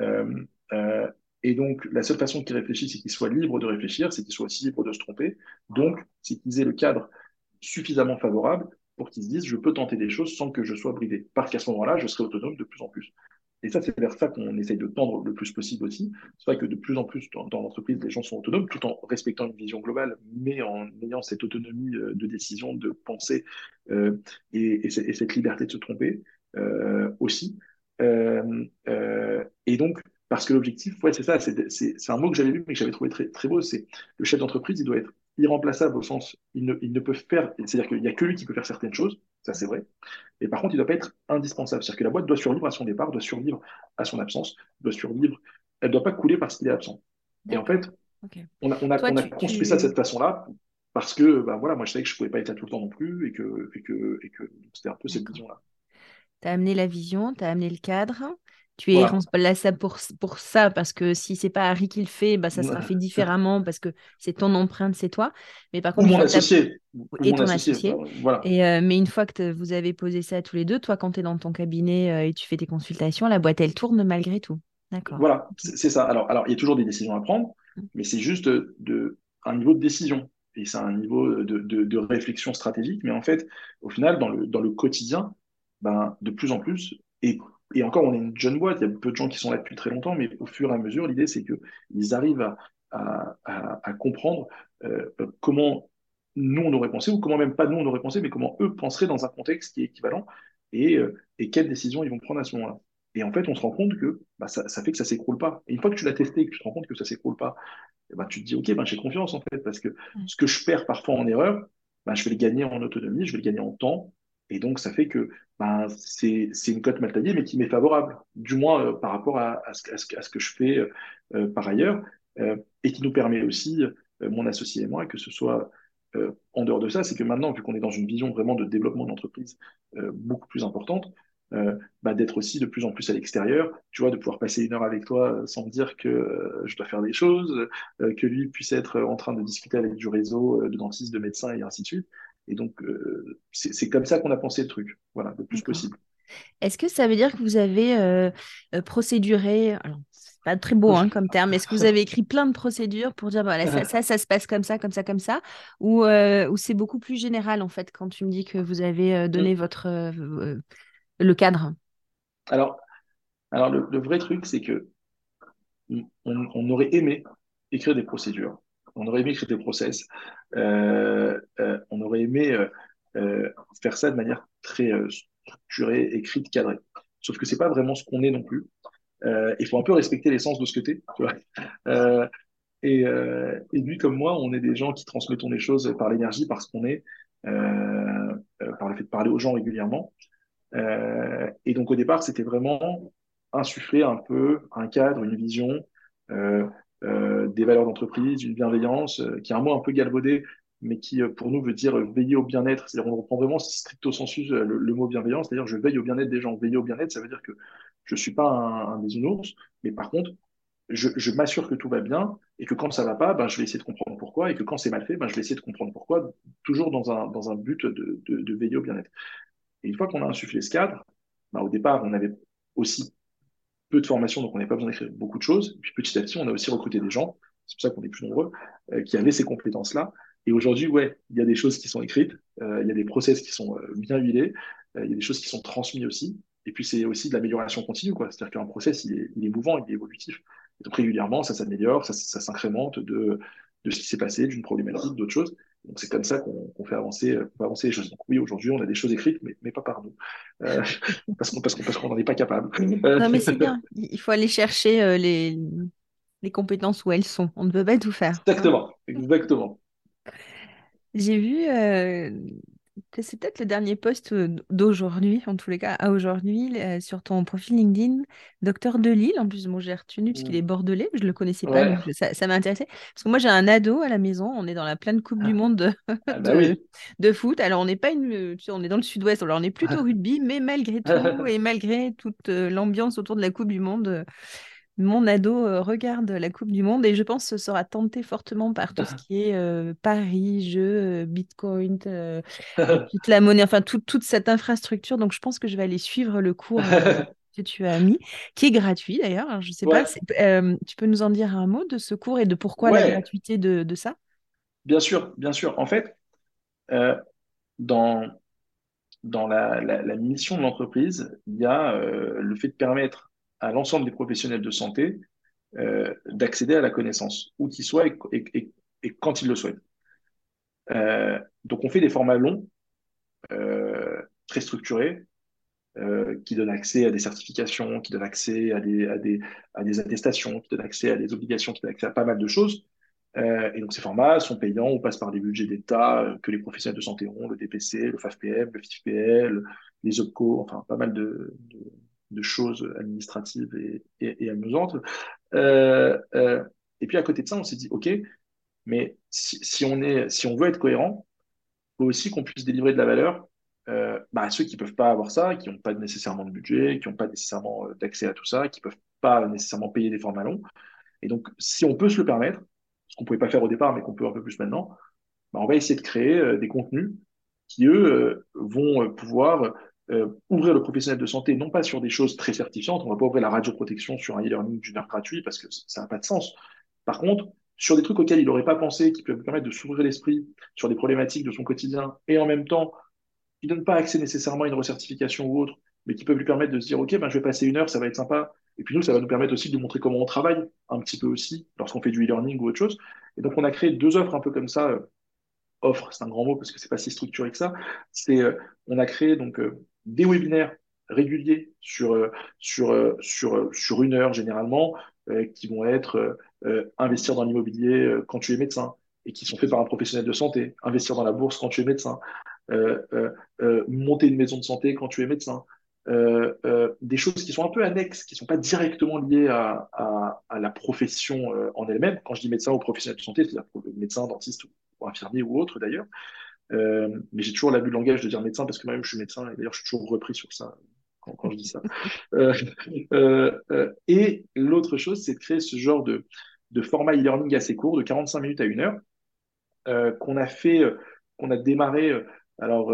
Euh, euh, et donc, la seule façon qu'ils réfléchissent, c'est qu'ils soient libres de réfléchir, c'est qu'ils soient aussi libres de se tromper. Donc, c'est qu'ils aient le cadre suffisamment favorable pour qu'ils se disent, je peux tenter des choses sans que je sois bridé. Parce qu'à ce moment-là, je serai autonome de plus en plus. Et ça, c'est vers ça qu'on essaye de tendre le plus possible aussi. C'est vrai que de plus en plus dans, l'entreprise, les gens sont autonomes tout en respectant une vision globale, mais en ayant cette autonomie euh, de décision, de pensée euh, et, cette liberté de se tromper euh, aussi. et donc, parce que l'objectif, ouais, c'est ça, c'est un mot que j'avais lu, mais que j'avais trouvé très, très beau, c'est le chef d'entreprise, il doit être irremplaçable au sens, il ne, il ne peut faire, c'est-à-dire qu'il n'y a que lui qui peut faire certaines choses, ça c'est vrai, et par contre, il ne doit pas être indispensable, c'est-à-dire que la boîte doit survivre à son départ, doit survivre à son absence, doit survivre, elle ne doit pas couler parce qu'il est absent. Et en fait, on a, on a, on a construit ça de cette façon-là, parce que, ben voilà, moi je savais que je ne pouvais pas être là tout le temps non plus, et que, et que, et que c'était un peu cette vision-là. Tu as amené la vision, tu as amené le cadre, tu es responsable pour, pour ça, parce que si c'est pas Harry qui le fait, bah, ça sera fait différemment parce que c'est ton empreinte, c'est toi. Mais par contre, mon associé. Et ton associé. Voilà. Et, euh, mais une fois que vous avez posé ça tous les deux, toi, quand tu es dans ton cabinet euh, et tu fais tes consultations, la boîte, elle tourne malgré tout. D'accord. Voilà, c'est ça. Alors, alors, il y a toujours des décisions à prendre, mmh. mais c'est juste de, un niveau de décision. Et c'est un niveau de, de, réflexion stratégique. Mais en fait, au final, dans le, dans le quotidien, ben, de plus en plus, et et encore, on est une jeune boîte, il y a peu de gens qui sont là depuis très longtemps, mais au fur et à mesure, l'idée, c'est qu'ils arrivent à, à, comprendre euh, comment nous, on aurait pensé, ou comment même pas nous, on aurait pensé, mais comment eux penseraient dans un contexte qui est équivalent, et, euh, et quelles décisions ils vont prendre à ce moment-là. Et en fait, on se rend compte que bah, ça, ça, fait que ça s'écroule pas. Et une fois que tu l'as testé et que tu te rends compte que ça s'écroule pas, et bah, tu te dis, OK, ben, j'ai confiance en fait, parce que ce que je perds parfois en erreur, bah, je vais le gagner en autonomie, je vais le gagner en temps, et donc, ça fait que ben, c'est une cote mal taillée, mais qui m'est favorable, du moins euh, par rapport à, ce, que je fais euh, euh, par ailleurs, et qui nous permet aussi, mon associé et moi, que ce soit en dehors de ça, c'est que maintenant, vu qu'on est dans une vision vraiment de développement d'entreprise beaucoup plus importante, bah, d'être aussi de plus en plus à l'extérieur, tu vois, de pouvoir passer une heure avec toi sans me dire que je dois faire des choses, que lui puisse être en train de discuter avec du réseau de dentistes, de médecins et ainsi de suite. Et donc, euh, c'est comme ça qu'on a pensé le truc, voilà, le plus possible. Est-ce que ça veut dire que vous avez euh, euh, procéduré, alors c'est pas très beau hein, comme terme, est-ce que vous avez écrit plein de procédures pour dire voilà, ça, ça, ça, se passe comme ça, comme ça, comme ça, ou, ou c'est beaucoup plus général en fait quand tu me dis que vous avez donné votre le cadre? Alors, alors le, vrai truc, c'est que on, aurait aimé écrire des procédures on aurait aimé écrire des process. Euh, euh, on aurait aimé euh, faire ça de manière très structurée, écrite, cadrée. Sauf que c'est pas vraiment ce qu'on est non plus. Il faut un peu respecter l'essence de ce que tu es. Et, et, lui comme moi, on est des gens qui transmettons des choses par l'énergie, par ce qu'on est, par le fait de parler aux gens régulièrement. et donc au départ, c'était vraiment insuffler un peu un cadre, une vision, euh, des valeurs d'entreprise, une bienveillance, euh, qui est un mot un peu galvaudé, mais qui euh, pour nous veut dire veiller au bien-être. C'est-à-dire on reprend vraiment stricto sensu le, mot bienveillance, c'est-à-dire je veille au bien-être des gens. Veiller au bien-être, ça veut dire que je suis pas un, un mais par contre, je, m'assure que tout va bien et que quand ça va pas, ben, je vais essayer de comprendre pourquoi et que quand c'est mal fait, ben, je vais essayer de comprendre pourquoi, toujours dans un, dans un but de, de, de veiller au bien-être. Et une fois qu'on a insufflé ce cadre, ben, au départ, on avait aussi peu de formation, donc on n'avait pas besoin d'écrire beaucoup de choses. Puis petit à petit, on a aussi recruté des gens, c'est pour ça qu'on est plus nombreux, euh, qui avaient ces compétences-là. Et aujourd'hui, ouais, il y a des choses qui sont écrites, euh, il y a des process qui sont euh, bien huilés, il y a des choses qui sont transmises aussi. Et puis c'est aussi de l'amélioration continue, quoi. C'est-à-dire qu'un process, il est, mouvant, il est évolutif. Donc régulièrement, ça s'améliore, ça, ça s'incrémente de, de ce qui s'est passé, d'une problématique, d'autres choses. Donc c'est comme ça qu'on fait avancer, avancer les choses. Donc oui, aujourd'hui, on a des choses écrites, mais, mais pas par nous, euh, parce qu'on parce qu'on n'en est pas capable. non, mais c'est bien. Il faut aller chercher euh, les, les compétences où elles sont. On ne peut pas tout faire. Exactement, exactement. J'ai vu, euh, C'est peut-être le dernier post euh, d'aujourd'hui, en tous les cas, à aujourd'hui, euh, sur ton profil LinkedIn, docteur de Lille. En plus, moi, j'ai retenu parce qu'il est bordelais, je ne le connaissais pas, donc ça, m'a intéressé. Parce que moi, j'ai un ado à la maison, on est dans la pleine Coupe du ah. Monde de, ah bah de, foot. Alors, on n'est pas une, on est dans le sud-ouest, alors on est plutôt rugby, mais malgré tout, et malgré toute euh, l'ambiance autour de la Coupe du Monde, mon ado euh, regarde la Coupe du Monde et je pense se sera tenté fortement par tout ce qui est euh, paris, jeux, euh, Bitcoin, toute la monnaie, enfin toute cette infrastructure. Donc je pense que je vais aller suivre le cours que tu as mis, qui est gratuit d'ailleurs. Je ne sais pas, tu peux nous en dire un mot de ce cours et de pourquoi la gratuité de, ça? Bien sûr, bien sûr. En fait, dans, dans la, la, mission de l'entreprise, il y a le fait de permettre à l'ensemble des professionnels de santé euh, d'accéder à la connaissance, où qu'ils soient et, quand ils le souhaitent. Euh, donc on fait des formats longs, euh, très structurés, qui donnent accès à des certifications, qui donnent accès à des, attestations, qui donnent accès à des obligations, qui donnent accès à pas mal de choses. et donc ces formats sont payants, on passe par des budgets d'État que les professionnels de santé ont, le DPC, le FAFPM, le FIFPL, les OPCO, enfin pas mal de choses administratives et, amusantes. Euh, euh, et puis à côté de ça, on s'est dit, OK, mais si, on est, si on veut être cohérent, il faut aussi qu'on puisse délivrer de la valeur euh, bah, à ceux qui ne peuvent pas avoir ça, qui n'ont pas nécessairement de budget, qui n'ont pas nécessairement d'accès à tout ça, qui ne peuvent pas nécessairement payer des formats longs. Et donc, si on peut se le permettre, ce qu'on ne pouvait pas faire au départ, mais qu'on peut un peu plus maintenant, bah, on va essayer de créer des contenus qui, eux, vont pouvoir euh, ouvrir le professionnel de santé, non pas sur des choses très certifiantes, on va pas ouvrir la radioprotection sur un e-learning d'une heure gratuit parce que ça n'a pas de sens. Par contre, sur des trucs auxquels il n'aurait pas pensé, qui peuvent lui permettre de s'ouvrir l'esprit sur des problématiques de son quotidien, et en même temps, qui ne donnent pas accès nécessairement à une recertification ou autre, mais qui peuvent lui permettre de se dire, OK, ben, je vais passer une heure, ça va être sympa. Et puis nous, ça va nous permettre aussi de montrer comment on travaille un petit peu aussi lorsqu'on fait du e-learning ou autre chose. Et donc, on a créé deux offres un peu comme ça. Euh, offre, c'est un grand mot parce que c'est pas si structuré que ça. C'est, euh, on a créé donc des webinaires réguliers sur, euh, sur, euh, sur, euh, sur une heure généralement, qui vont être investir dans l'immobilier quand tu es médecin et qui sont faits par un professionnel de santé, investir dans la bourse quand tu es médecin, monter une maison de santé quand tu es médecin. des choses qui sont un peu annexes, qui ne sont pas directement liées à, à, à la profession en elle-même. Quand je dis médecin ou professionnel de santé, c'est-à-dire médecin, dentiste ou infirmier ou autre d'ailleurs, euh, mais j'ai toujours l'abus de langage de dire médecin parce que moi-même je suis médecin et d'ailleurs je suis toujours repris sur ça quand, quand je dis ça. Euh, euh, et l'autre chose, c'est de créer ce genre de, de format e-learning assez court, de 45 minutes à une heure, qu'on a fait, qu'on a démarré. alors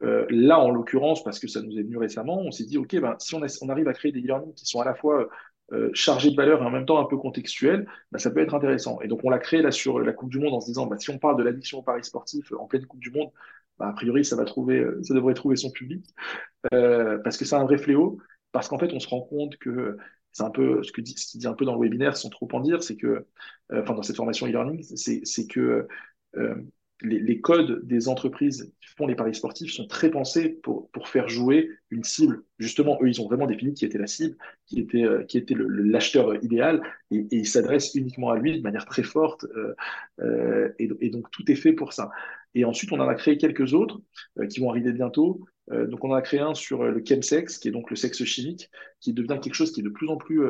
là, en l'occurrence, parce que ça nous est venu récemment, on s'est dit, OK, ben, si on, on, arrive à créer des e-learning qui sont à la fois euh, chargé de valeur et en même temps un peu contextuel, bah, ça peut être intéressant. Et donc on l'a créé là sur la Coupe du Monde en se disant, bah, si on parle de l'addiction au paris sportif en pleine Coupe du Monde, bah, a priori ça va trouver, euh, ça devrait trouver son public euh, parce que c'est un vrai fléau. Parce qu'en fait, on se rend compte que c'est un peu ce que dit, dit un peu dans le webinaire, sans trop en dire, c'est que, enfin dans cette formation e-learning, c'est que les, codes des entreprises qui font les paris sportifs sont très pensés pour, pour faire jouer une cible. Justement, eux, ils ont vraiment défini qui était la cible, qui était, euh, qui était l'acheteur idéal, et, et ils s'adressent uniquement à lui de manière très forte. Euh, euh, et, et, donc, tout est fait pour ça. Et ensuite, on en a créé quelques autres qui vont arriver bientôt. donc, on en a créé un sur le chemsex, qui est donc le sexe chimique, qui devient quelque chose qui est de plus en plus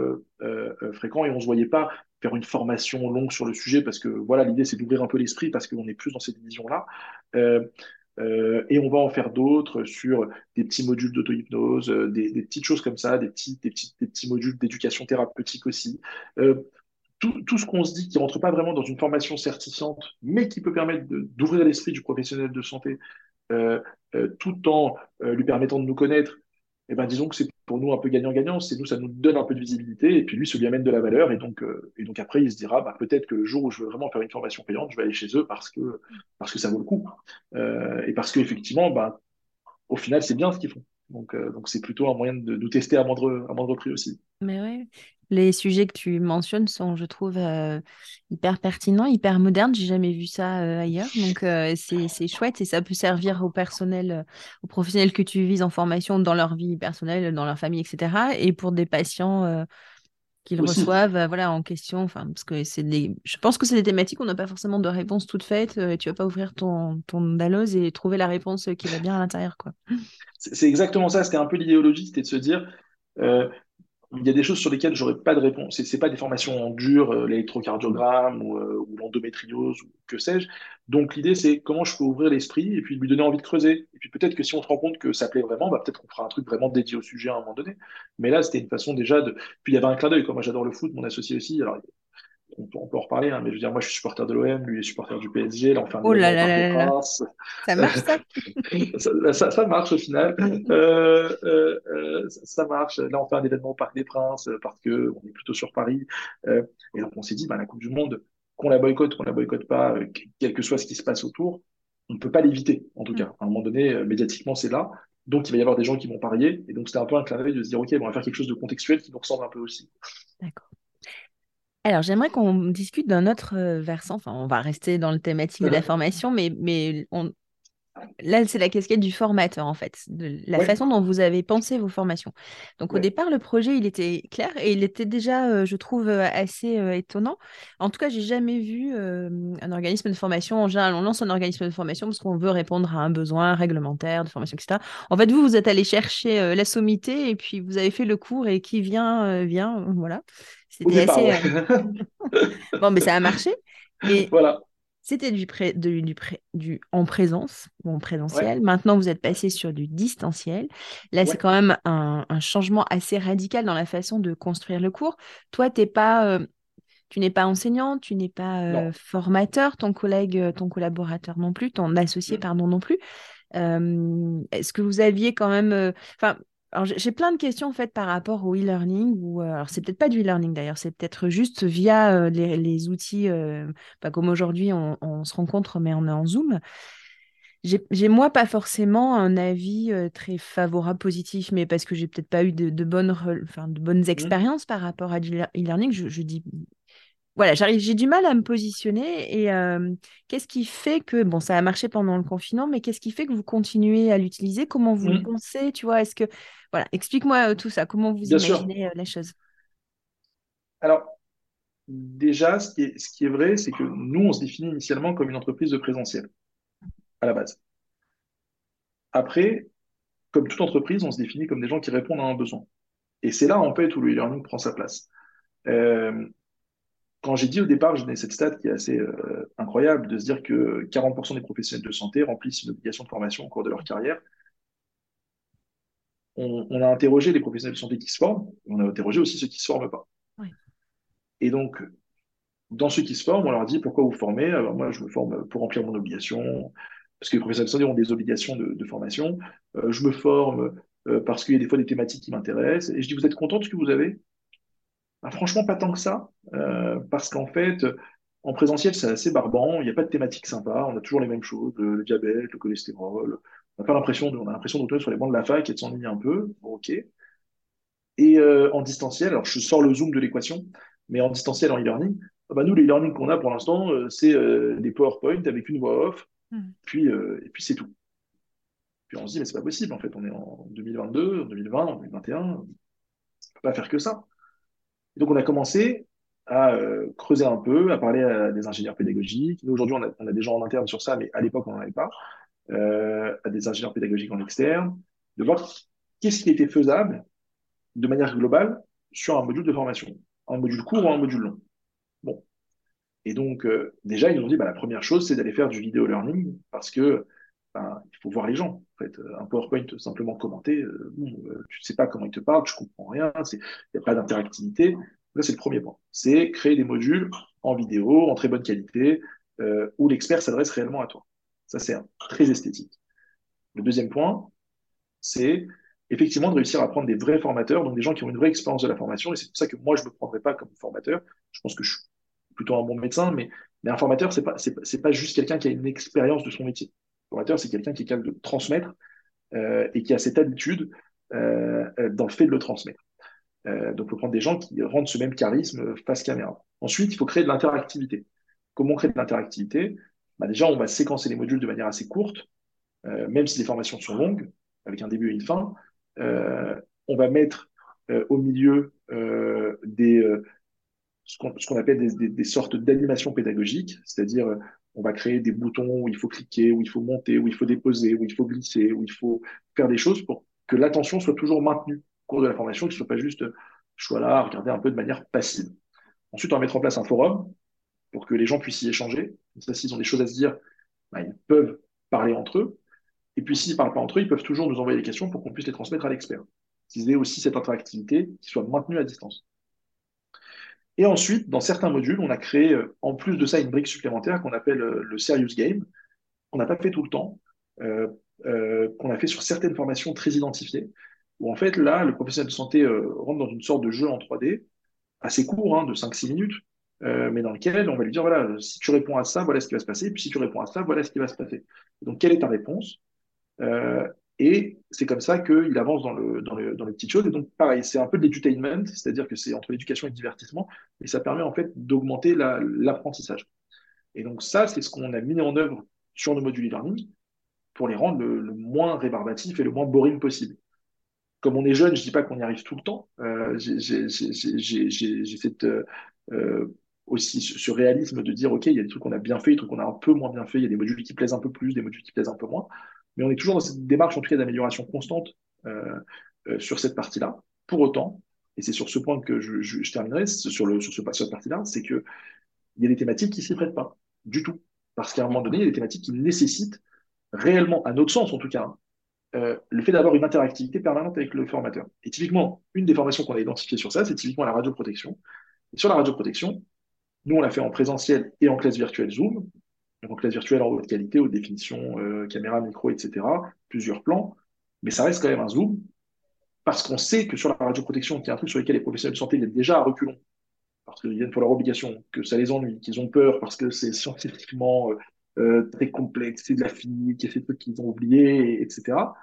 fréquent, et on ne se voyait pas faire une formation longue sur le sujet parce que voilà, l'idée c'est d'ouvrir un peu l'esprit parce qu'on est plus dans cette vision-là. Euh, euh, et on va en faire d'autres sur des petits modules d'auto-hypnose, euh, des, petites choses comme ça, des petits, des petits, des petits modules d'éducation thérapeutique aussi. Tout, ce qu'on se dit qui rentre pas vraiment dans une formation certifiante, mais qui peut permettre d'ouvrir l'esprit du professionnel de santé, tout en lui permettant de nous connaître eh ben, disons que c'est pour nous un peu gagnant-gagnant. C'est nous, ça nous donne un peu de visibilité, et puis lui, ça lui amène de la valeur, et donc, euh, et donc après, il se dira, bah, peut-être que le jour où je veux vraiment faire une formation payante, je vais aller chez eux parce que, parce que ça vaut le coup, euh, et parce qu'effectivement, bah, au final, c'est bien ce qu'ils font. Donc, euh, donc c'est plutôt un moyen de nous tester à moindre, à moindre prix aussi. Mais oui, les sujets que tu mentionnes sont, je trouve, euh, hyper pertinents, hyper modernes. J'ai jamais vu ça euh, ailleurs. Donc, c'est chouette et ça peut servir au personnel, aux professionnels que tu vises en formation dans leur vie personnelle, dans leur famille, etc. Et pour des patients qu'ils reçoivent euh, voilà, en question. Enfin, parce que c'est des... Je pense que c'est des thématiques où on n'a pas forcément de réponse toute faite. Euh, tu vas pas ouvrir ton, ton et trouver la réponse qui va bien à l'intérieur. quoi. C'est exactement ça. C'était un peu l'idéologie, c'était de se dire euh, il y a des choses sur lesquelles j'aurais pas de réponse. C'est pas des formations en dur, euh, l'électrocardiogramme ou, euh, ou l'endométriose ou que sais-je. Donc l'idée c'est comment je peux ouvrir l'esprit et puis lui donner envie de creuser. Et puis peut-être que si on se rend compte que ça plaît vraiment, bah, peut-être qu'on fera un truc vraiment dédié au sujet à un moment donné. Mais là c'était une façon déjà de. Puis il y avait un clin d'œil. Comme moi j'adore le foot, mon associé aussi. On peut, en reparler, hein, mais je veux dire, moi je suis supporter de l'OM, lui est supporter du PSG, là on fait un oh là là là. Ça marche ça, ça, ça, marche au final. Euh, euh, euh, ça marche. Là on fait un événement au Parc des Princes parce que on est plutôt sur Paris. Euh, et donc on s'est dit, bah, la Coupe du Monde, qu'on la boycotte, qu'on la boycotte pas, euh, quel que soit ce qui se passe autour, on ne peut pas l'éviter, en tout mm. cas. À un moment donné, euh, médiatiquement c'est là. Donc il va y avoir des gens qui vont parier. Et donc c'était un peu un clin d'œil de se dire, ok, on va faire quelque chose de contextuel qui nous ressemble un peu aussi. D'accord. Alors, j'aimerais qu'on discute d'un autre versant. Enfin, on va rester dans le thématique de la formation, mais, mais on, Là, c'est la casquette du formateur, en fait, de la façon dont vous avez pensé vos formations. Donc, au départ, le projet, il était clair et il était déjà, euh, je trouve, euh, assez euh, étonnant. En tout cas, j'ai jamais vu un organisme de formation. En général, on lance un organisme de formation parce qu'on veut répondre à un besoin réglementaire de formation, etc. En fait, vous, vous êtes allé chercher la sommité et puis vous avez fait le cours et qui vient, vient. Voilà. C'était assez. bon, mais ça a marché. Voilà. C'était du, du, du, en présence, en présentiel. Maintenant, vous êtes passé sur du distanciel. Là, c'est quand même un, changement assez radical dans la façon de construire le cours. Toi, t'es pas, euh, tu n'es pas enseignant, tu n'es pas euh, formateur, ton collègue, euh, ton collaborateur non plus, ton associé, pardon, non plus. Est-ce que vous aviez quand même, enfin, j'ai plein de questions en fait par rapport au e-learning. Ou, euh, alors, c'est peut-être pas du e-learning d'ailleurs, c'est peut-être juste via euh, les, outils, euh, pas comme aujourd'hui, on, se rencontre, mais on est en Zoom. J'ai moi pas forcément un avis très favorable, positif, mais parce que j'ai peut-être pas eu de, bonnes, enfin, de bonnes mmh. expériences par rapport à du e-learning. Je, je, dis voilà, j'arrive, j'ai du mal à me positionner. Et qu'est-ce qui fait que, bon, ça a marché pendant le confinement, mais qu'est-ce qui fait que vous continuez à l'utiliser? Comment vous le mmh. pensez Tu vois, est-ce que, voilà, explique-moi tout ça. Comment vous imaginez la chose Alors, déjà, ce qui est, ce qui est vrai, c'est que nous, on se définit initialement comme une entreprise de présentiel, à la base. Après, comme toute entreprise, on se définit comme des gens qui répondent à un besoin. Et c'est là, en fait, où le e-learning prend sa place. Euh, quand j'ai dit au départ, je donnais cette stat qui est assez euh, incroyable, de se dire que 40% des professionnels de santé remplissent une obligation de formation au cours de leur carrière. On, a interrogé les professionnels de santé qui se forment, on a interrogé aussi ceux qui ne se forment pas. Et donc, dans ceux qui se forment, on leur dit pourquoi vous formez? Alors moi, je me forme pour remplir mon obligation, parce que les professionnels de santé ont des obligations de, formation. Euh, je me forme euh, parce qu'il y a des fois des thématiques qui m'intéressent. Et je dis, vous êtes content de ce que vous avez? Bah, franchement, pas tant que ça, euh, parce qu'en fait, en présentiel, c'est assez barbant. Il n'y a pas de thématique sympa. On a toujours les mêmes choses, le, diabète, le cholestérol. On a pas l'impression de, on a l'impression de sur les bancs de la fac et de s'ennuyer un peu. ok. Et euh, en distanciel, alors je sors le zoom de l'équation, mais en distanciel, en e-learning, ah bah nous, les e-learning qu'on a pour l'instant, euh, c'est des PowerPoint avec une voix off, mmh. puis, et puis c'est tout. Puis on se dit, mais c'est pas possible, en fait, on est en 2022, en 2020, en 2021, on ne peut pas faire que ça donc, on a commencé à euh, creuser un peu, à parler à des ingénieurs pédagogiques. Nous, aujourd'hui, on a, des gens en interne sur ça, mais à l'époque, on n'en avait pas. Euh, à des ingénieurs pédagogiques en externe, de voir qu'est-ce qui était faisable de manière globale sur un module de formation, un module court ou un module long. Bon. Et donc, euh, déjà, ils ont dit, bah, la première chose, c'est d'aller faire du vidéo learning parce que ben, il faut voir les gens. En fait, un PowerPoint simplement commenté, euh, euh, tu ne sais pas comment ils te parlent, tu comprends rien, il n'y a pas d'interactivité. Là, c'est le premier point. C'est créer des modules en vidéo, en très bonne qualité, euh, où l'expert s'adresse réellement à toi. Ça, c'est très esthétique. Le deuxième point, c'est effectivement de réussir à prendre des vrais formateurs, donc des gens qui ont une vraie expérience de la formation. Et c'est pour ça que moi, je ne me prendrais pas comme formateur. Je pense que je suis plutôt un bon médecin, mais, un formateur, pas, c'est, pas juste quelqu'un qui a une expérience de son métier formateur, c'est quelqu'un qui est capable de transmettre euh, et qui a cette habitude euh, dans le fait de le transmettre. Euh, donc, il faut prendre des gens qui rendent ce même charisme face caméra. Ensuite, il faut créer de l'interactivité. Comment créer de l'interactivité? Bah, Déjà, on va séquencer les modules de manière assez courte, même si les formations sont longues, avec un début et une fin. on va mettre au milieu des, ce qu'on appelle des, sortes d'animations pédagogiques, c'est-à-dire on va créer des boutons où il faut cliquer, où il faut monter, où il faut déposer, où il faut glisser, où il faut faire des choses pour que l'attention soit toujours maintenue au cours de la formation, que ce soit pas juste je sois là regarder un peu de manière passive. Ensuite, on va mettre en place un forum pour que les gens puissent y échanger. Ça, s'ils ont des choses à se dire, bah, ils peuvent parler entre eux. Et puis, s'ils ne parlent pas entre eux, ils peuvent toujours nous envoyer des questions pour qu'on puisse les transmettre à l'expert. Qu'ils aient aussi cette interactivité qui soit maintenue à distance. Et ensuite, dans certains modules, on a créé, euh, en plus de ça, une brique supplémentaire qu'on appelle euh, le Serious Game, qu'on n'a pas fait tout le temps, euh, qu'on a fait sur certaines formations très identifiées, où en fait, là, le professionnel de santé rentre dans une sorte de jeu en 3D, assez court, hein, de 5-6 minutes, mais dans lequel on va lui dire, voilà, si tu réponds à ça, voilà ce qui va se passer, et puis si tu réponds à ça, voilà ce qui va se passer. Donc, quelle est ta réponse? Et c'est comme ça qu'il avance dans, le, dans, le, dans, les petites choses. Et donc, pareil, c'est un peu de l'edutainment, c'est-à-dire que c'est entre l'éducation et le divertissement, et ça permet en fait d'augmenter l'apprentissage. et donc, ça, c'est ce qu'on a mis en œuvre sur nos modules e-learning pour les rendre le, moins rébarbatifs et le moins boring possible. Comme on est jeune, je dis pas qu'on y arrive tout le temps. Euh, J'ai cette euh, euh, aussi ce réalisme de dire, OK, il y a des trucs qu'on a bien fait, des trucs qu'on a un peu moins bien fait, il y a des modules qui plaisent un peu plus, des modules qui plaisent un peu moins. Mais on est toujours dans cette démarche, en tout cas, d'amélioration constante euh, euh, sur cette partie-là. Pour autant, et c'est sur ce point que je, je, je terminerai, sur, le, sur, ce, sur cette partie-là, c'est qu'il y a des thématiques qui s'y prêtent pas du tout. Parce qu'à un moment donné, il y a des thématiques qui nécessitent réellement, à notre sens en tout cas, euh, le fait d'avoir une interactivité permanente avec le formateur. Et typiquement, une des formations qu'on a identifiées sur ça, c'est typiquement la radioprotection. Et sur la radioprotection, nous, on l'a fait en présentiel et en classe virtuelle Zoom donc classe virtuelle en haute qualité, haute définition, euh, caméra, micro, etc., plusieurs plans, mais ça reste quand même un zoom, parce qu'on sait que sur la radioprotection, qui est un truc sur lequel les professionnels de santé viennent déjà à reculons, parce qu'ils viennent pour leur obligation, que ça les ennuie, qu'ils ont peur parce que c'est scientifiquement euh, euh, très complexe, c'est de la physique, c'est des trucs qu'ils ont oubliés, etc.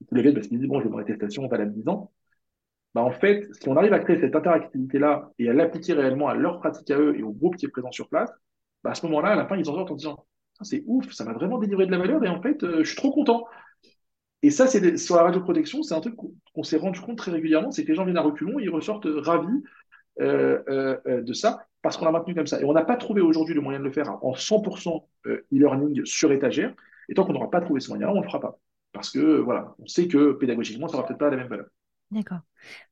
Ils les viennent parce qu'ils disent, bon, j'ai mon attestation valable 10 ans. Bah, en fait, si on arrive à créer cette interactivité-là et à l'appliquer réellement à leur pratique à eux et au groupe qui est présent sur place, bah, à ce moment-là, à la fin, ils en sortent en disant c'est ouf, ça m'a vraiment délivré de la valeur et en fait, euh, je suis trop content. Et ça, c'est sur la radioprotection, c'est un truc qu'on s'est rendu compte très régulièrement, c'est que les gens viennent à reculons, ils ressortent ravis euh, euh, de ça parce qu'on a maintenu comme ça. Et on n'a pas trouvé aujourd'hui le moyen de le faire en 100% e-learning sur étagère. Et tant qu'on n'aura pas trouvé ce moyen-là, on ne le fera pas. Parce que voilà, on sait que pédagogiquement, ça n'aura peut-être pas la même valeur. D'accord.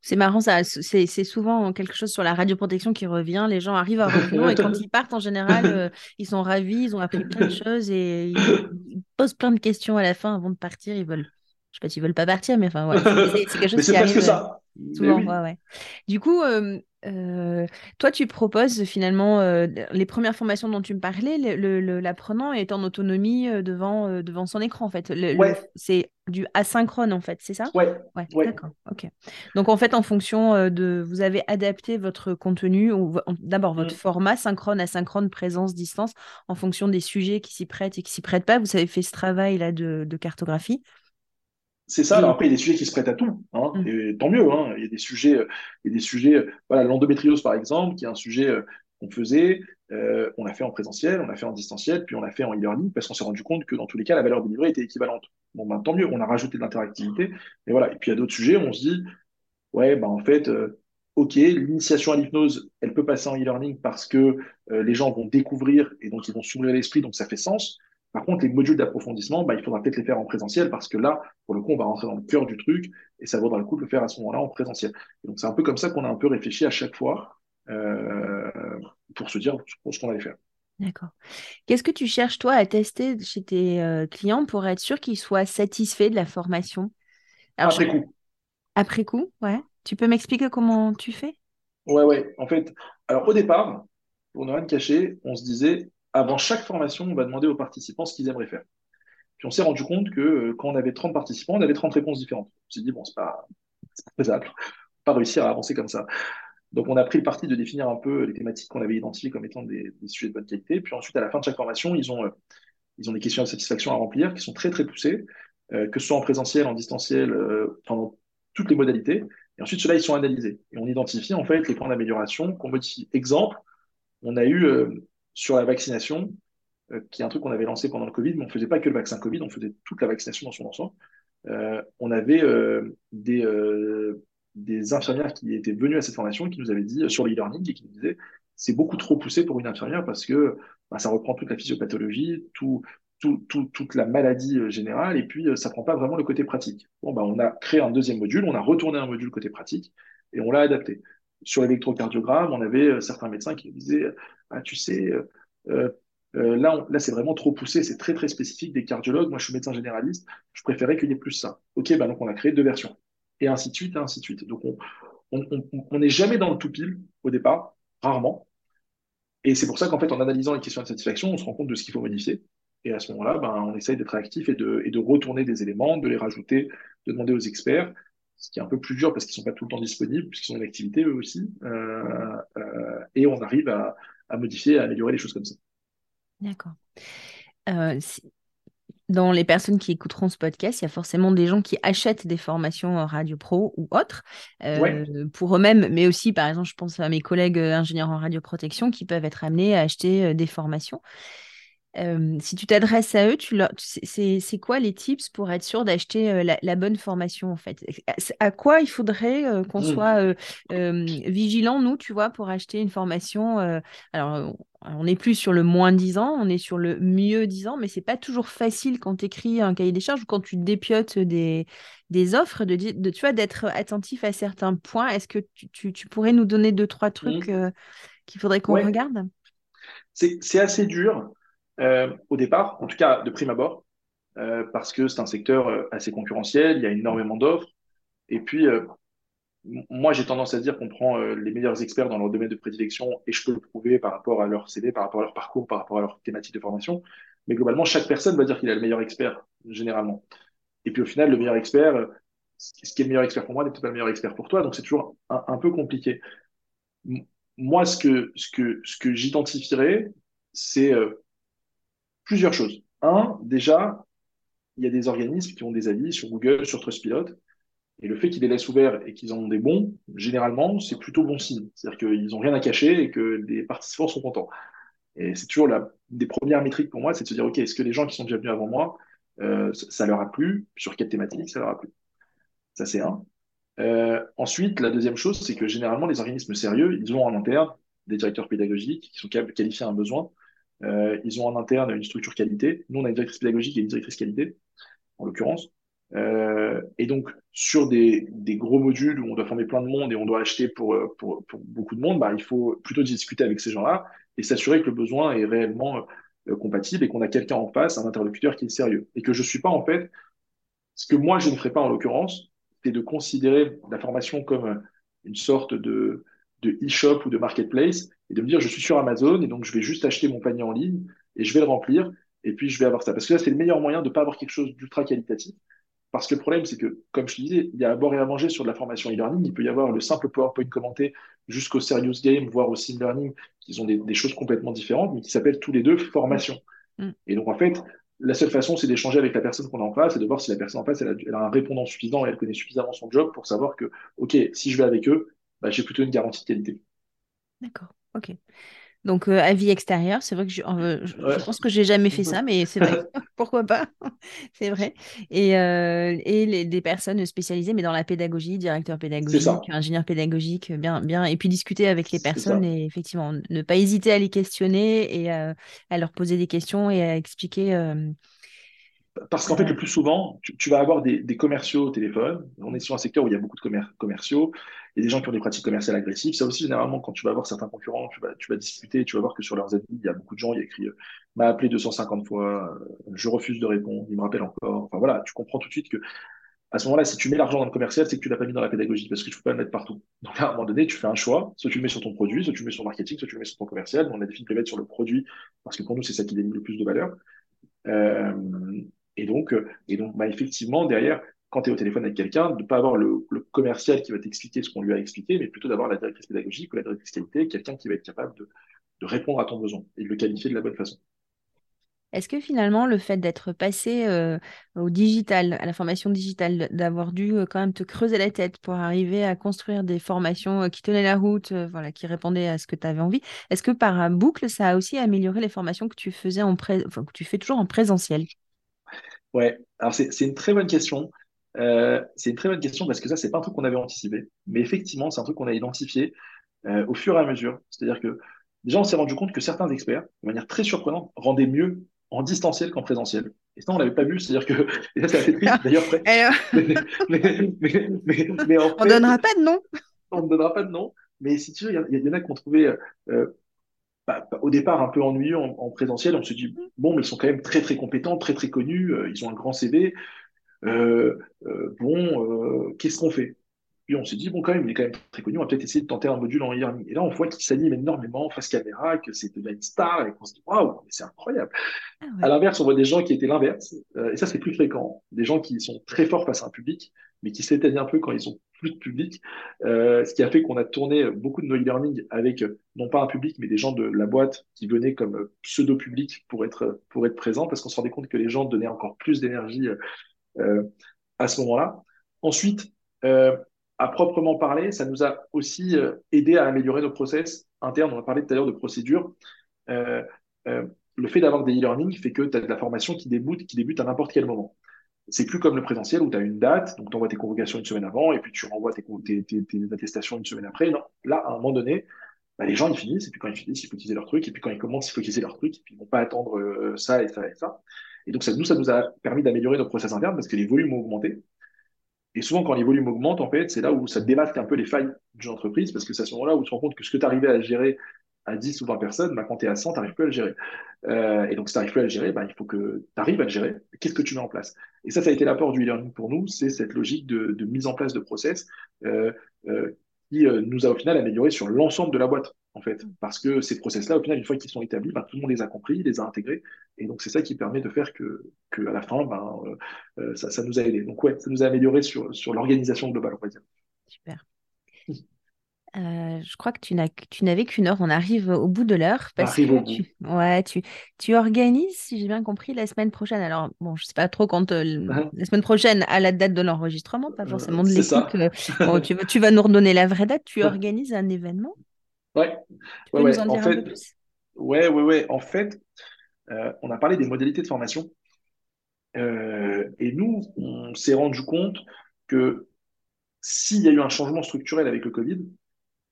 C'est marrant, ça. C'est souvent quelque chose sur la radioprotection qui revient. Les gens arrivent à reculons et quand ils partent, en général, euh, ils sont ravis, ils ont appris plein de choses et ils, posent plein de questions à la fin avant de partir. Ils veulent, je sais pas s'ils veulent pas partir, mais enfin, c'est quelque chose qui arrive. ça. Euh, souvent, ouais, ouais. Du coup, euh, euh, toi, tu proposes finalement euh, les premières formations dont tu me parlais, l'apprenant est en autonomie euh, devant, devant son écran, en fait. c'est du asynchrone, en fait, c'est ça? Ouais. ouais, D'accord, ok. Donc, en fait, en fonction de. Vous avez adapté votre contenu, ou d'abord votre mmh. format, synchrone, asynchrone, présence, distance, en fonction des sujets qui s'y prêtent et qui s'y prêtent pas. Vous avez fait ce travail-là de, de cartographie. C'est ça. Alors après, il y a des sujets qui se prêtent à tout. Hein, mm. et tant mieux. Hein, il y a des sujets, euh, il y a des sujets. Euh, voilà, l'endométriose par exemple, qui est un sujet euh, qu'on faisait. on a fait en présentiel, on a fait en distanciel, puis on a fait en e-learning parce qu'on s'est rendu compte que dans tous les cas, la valeur délivrée était équivalente. Bon, ben, tant mieux. On a rajouté de l'interactivité. Et voilà. Et puis il y a d'autres sujets. On se dit, ouais, ben en fait. OK, l'initiation à l'hypnose, elle peut passer en e-learning parce que les gens vont découvrir et donc ils vont s'ouvrir l'esprit, donc ça fait sens. Par contre, les modules d'approfondissement, bah, il faudra peut-être les faire en présentiel parce que là, pour le coup, on va rentrer dans le cœur du truc et ça vaudra le coup de le faire à ce moment-là en présentiel. donc, c'est un peu comme ça qu'on a un peu réfléchi à chaque fois euh, pour se dire ce qu'on allait faire. D'accord. Qu'est-ce que tu cherches, toi, à tester chez tes euh, clients pour être sûr qu'ils soient satisfaits de la formation? Après coup. Après coup, ouais. Tu peux m'expliquer comment tu fais? Ouais, ouais. En fait, alors au départ, pour ne rien cacher, on se disait avant chaque formation, on va demander aux participants ce qu'ils aimeraient faire. Puis on s'est rendu compte que euh, quand on avait 30 participants, on avait 30 réponses différentes. On s'est dit, bon, c'est pas, pas faisable. pas réussir à avancer comme ça. Donc on a pris le parti de définir un peu les thématiques qu'on avait identifiées comme étant des, sujets de bonne qualité. Puis ensuite, à la fin de chaque formation, ils ont, euh, ils ont des questions de satisfaction à remplir qui sont très très poussées, euh, que ce soit en présentiel, en distanciel, pendant toutes les modalités. Et ensuite, ceux-là, ils sont analysés. Et on identifie en fait les points d'amélioration qu'on modifie. Exemple, on a eu sur la vaccination, euh, qui est un truc qu'on avait lancé pendant le Covid, mais on ne faisait pas que le vaccin Covid, on faisait toute la vaccination dans son ensemble. Euh, on avait euh, des, infirmières qui étaient venues à cette formation qui nous avaient dit sur l'e-learning et qui nous disaient c'est beaucoup trop poussé pour une infirmière parce que bah, ça reprend toute la physiopathologie, tout, tout, tout, toute la maladie générale et puis ça prend pas vraiment le côté pratique. Bon, bah, on a créé un deuxième module, on a retourné un module côté pratique et on l'a adapté. Sur l'électrocardiogramme, on avait certains médecins qui disaient ah, tu sais, euh, euh, là, là c'est vraiment trop poussé, c'est très très spécifique des cardiologues. Moi, je suis médecin généraliste, je préférais qu'il y ait plus ça. Ok, bah, donc on a créé deux versions. Et ainsi de suite, et ainsi de suite. Donc on n'est jamais dans le tout pile au départ, rarement. Et c'est pour ça qu'en fait, en analysant les questions de satisfaction, on se rend compte de ce qu'il faut modifier. Et à ce moment-là, ben, on essaye d'être actif et de, et de retourner des éléments, de les rajouter, de demander aux experts, ce qui est un peu plus dur parce qu'ils sont pas tout le temps disponibles, puisqu'ils sont en activité eux aussi. Euh, euh, et on arrive à, à modifier, à améliorer les choses comme ça. D'accord. Euh, dans les personnes qui écouteront ce podcast, il y a forcément des gens qui achètent des formations Radio Pro ou autres pour eux-mêmes, mais aussi, par exemple, je pense à mes collègues ingénieurs en radioprotection qui peuvent être amenés à acheter des formations. Si tu t'adresses à eux, tu leur... c'est quoi les tips pour être sûr d'acheter la, bonne formation en fait? À quoi il faudrait qu'on mmh. soit vigilant, nous, tu vois, pour acheter une formation Alors, on n'est plus sur le moins 10 ans, on est sur le mieux 10 ans, mais c'est pas toujours facile quand tu écris un cahier des charges ou quand tu dépiotes des, des offres, de, de, tu vois, d'être attentif à certains points. Est-ce que tu, pourrais nous donner deux, trois trucs mmh. euh, qu'il faudrait qu'on regarde? C'est assez dur euh, au départ, en tout cas de prime abord, euh, parce que c'est un secteur assez concurrentiel, il y a énormément d'offres. Et puis, moi, j'ai tendance à dire qu'on prend euh, les meilleurs experts dans leur domaine de prédilection et je peux le prouver par rapport à leur CV, par rapport à leur parcours, par rapport à leur thématique de formation. Mais globalement, chaque personne va dire qu'il a le meilleur expert, généralement. Et puis au final, le meilleur expert, euh, ce qui est le meilleur expert pour moi n'est peut-être pas le meilleur expert pour toi. Donc c'est toujours un, peu compliqué. Moi, ce que, ce que, ce que j'identifierais, c'est euh, plusieurs choses. Un, déjà, il y a des organismes qui ont des avis sur Google, sur Trustpilot, et le fait qu'ils les laissent ouverts et qu'ils en ont des bons, généralement, c'est plutôt bon signe. C'est-à-dire qu'ils n'ont rien à cacher et que les participants sont contents. Et c'est toujours la des premières métriques pour moi, c'est de se dire, OK, est-ce que les gens qui sont déjà venus avant moi, euh, ça, leur a plu? Sur quelle thématique ça leur a plu? Ça, c'est un. Euh, ensuite, la deuxième chose, c'est que généralement, les organismes sérieux, ils ont en interne des directeurs pédagogiques qui sont qualifiés à un besoin. Euh, ils ont en interne une structure qualité. Nous, on a une directrice pédagogique et une directrice qualité, en l'occurrence. Euh, et donc, sur des, gros modules où on doit former plein de monde et on doit acheter pour, euh, beaucoup de monde, bah, il faut plutôt discuter avec ces gens-là et s'assurer que le besoin est réellement compatible et qu'on a quelqu'un en face, un interlocuteur qui est sérieux. Et que je suis pas, en fait, ce que moi, je ne ferai pas en l'occurrence, c'est de considérer la formation comme une sorte de, de e-shop ou de marketplace et de me dire, je suis sur Amazon et donc je vais juste acheter mon panier en ligne et je vais le remplir et puis je vais avoir ça. Parce que là, c'est le meilleur moyen de ne pas avoir quelque chose d'ultra qualitatif parce que le problème, c'est que, comme je te disais, il y a à boire et à manger sur de la formation e-learning. Il peut y avoir le simple PowerPoint commenté jusqu'au serious game, voire au sim learning, qui sont des, choses complètement différentes, mais qui s'appellent tous les deux formation. Mm. Et donc, en fait, la seule façon, c'est d'échanger avec la personne qu'on a en face et de voir si la personne en face, elle a, un répondant suffisant et elle connaît suffisamment son job pour savoir que, OK, si je vais avec eux, bah, j'ai plutôt une garantie de qualité. D'accord, OK. Donc, euh, avis extérieur, c'est vrai que je, pense que j'ai jamais fait ça, mais c'est vrai. Pourquoi pas? C'est vrai. Et, euh, et les, des personnes spécialisées, mais dans la pédagogie, directeur pédagogique, ingénieur pédagogique, bien, bien. Et puis discuter avec les personnes et effectivement, ne pas hésiter à les questionner et euh, à leur poser des questions et à expliquer. Parce qu'en fait, le plus souvent, tu, vas avoir des, des, commerciaux au téléphone. On est sur un secteur où il y a beaucoup de commerciaux. A des gens qui ont des pratiques commerciales agressives. Ça aussi, généralement, quand tu vas voir certains concurrents, tu vas, tu vas discuter, tu vas voir que sur leurs avis, il y a beaucoup de gens, il y a écrit euh, m'a appelé 250 fois, euh, je refuse de répondre, il me rappelle encore. Enfin voilà, tu comprends tout de suite que à ce moment-là, si tu mets l'argent dans le commercial, c'est que tu l'as pas mis dans la pédagogie parce que tu peux pas le mettre partout. Donc à un moment donné, tu fais un choix, soit tu le mets sur ton produit, soit tu le mets sur le marketing, soit tu le mets sur ton commercial. On a défini de le mettre sur le produit parce que pour nous, c'est ça qui donne le plus de valeur. Euh, et donc, euh, et donc bah, effectivement, derrière, quand tu es au téléphone avec quelqu'un, de ne pas avoir le, commercial qui va t'expliquer ce qu'on lui a expliqué, mais plutôt d'avoir la directrice pédagogique ou la directrice qualité, quelqu'un qui va être capable de, répondre à ton besoin et de le qualifier de la bonne façon. Est-ce que finalement, le fait d'être passé euh, au digital, à la formation digitale, d'avoir dû euh, quand même te creuser la tête pour arriver à construire des formations euh, qui tenaient la route, voilà, qui répondaient à ce que tu avais envie, est-ce que par boucle, ça a aussi amélioré les formations que tu faisais en que tu fais toujours en présentiel? Ouais, alors c'est une très bonne question. C'est une très bonne question parce que ça, c'est pas un truc qu'on avait anticipé. Mais effectivement, c'est un truc qu'on a identifié au fur et à mesure. C'est-à-dire que déjà, on s'est rendu compte que certains experts, de manière très surprenante, rendaient mieux en distanciel qu'en présentiel. Et ça, on l'avait pas vu, c'est-à-dire que, et ça, c'est assez triste, d'ailleurs, après. mais, on donnera pas de nom. On ne donnera pas de nom. Mais si tu veux, il y, en a qui ont trouvé, euh, bah, au départ, un peu ennuyeux en, présentiel. On se dit, bon, mais ils sont quand même très, très compétents, très, très connus, euh, ils ont un grand CV. Euh, bon, qu'est-ce qu'on fait? Puis on s'est dit, bon, quand même, il est quand même très connu, on va peut-être essayer de tenter un module en e-learning. Et là, on voit qu'il s'anime énormément face caméra, que c'est devenu une star, et qu'on se dit, waouh, c'est incroyable. Ah à l'inverse, on voit des gens qui étaient l'inverse, euh, et ça, c'est plus fréquent. Des gens qui sont très forts face à un public, mais qui s'éteignent un peu quand ils ont plus de public. Euh, ce qui a fait qu'on a tourné beaucoup de nos e-learning avec, non pas un public, mais des gens de la boîte qui venaient comme pseudo-public pour être, pour être présents, parce qu'on se rendait compte que les gens donnaient encore plus d'énergie euh, à ce moment-là. Ensuite, euh, à proprement parler, ça nous a aussi euh, aidé à améliorer nos process internes. On a parlé tout à l'heure de procédures. Euh, euh, le fait d'avoir des e-learning fait que tu as de la formation qui débute, qui débute à n'importe quel moment. C'est plus comme le présentiel où tu as une date, donc tu envoies tes convocations une semaine avant et puis tu renvoies tes, tes, attestations une semaine après. Non, là, à un moment donné, bah, les gens ils finissent et puis quand ils finissent, il faut utiliser leur truc et puis quand ils commencent, il faut utiliser leur truc et puis ils vont pas attendre ça et ça et ça. Et donc ça, nous, ça nous a permis d'améliorer nos process internes parce que les volumes ont augmenté. Et souvent, quand les volumes augmentent, en fait, c'est là où ça démasque un peu les failles d'une entreprise, parce que c'est à ce moment-là où tu te rends compte que ce que tu arrivais à gérer à 10 ou 20 personnes, bah, quand tu es à 100, tu n'arrives plus à le gérer. Euh, et donc, si tu n'arrives plus à le gérer, bah, il faut que tu arrives à le gérer. Qu'est-ce que tu mets en place? Et ça, ça a été l'apport du e-learning pour nous, c'est cette logique de, mise en place de process euh, euh, qui nous a au final amélioré sur l'ensemble de la boîte en fait. Parce que ces process-là, au final, une fois qu'ils sont établis, ben, tout le monde les a compris, les a intégrés. Et donc, c'est ça qui permet de faire que, que à la fin, ben, euh, euh, ça, ça, nous a aidé. Donc, ouais, ça nous a amélioré sur, sur l'organisation globale, on va dire. Super. Euh, je crois que tu n'avais qu'une heure. On arrive au bout de l'heure parce que tu, ouais, tu, tu organises, si j'ai bien compris, la semaine prochaine. Alors, bon, je ne sais pas trop quand uh-huh. la semaine prochaine à la date de l'enregistrement, pas forcément de l'écoute. tu, tu, vas nous redonner la vraie date. Tu organises un événement Ouais. Tu ouais, nous en, dire fait, un peu plus? Ouais, ouais, ouais. En fait, euh, on a parlé des modalités de formation. Euh, et nous, on s'est rendu compte que s'il y a eu un changement structurel avec le Covid,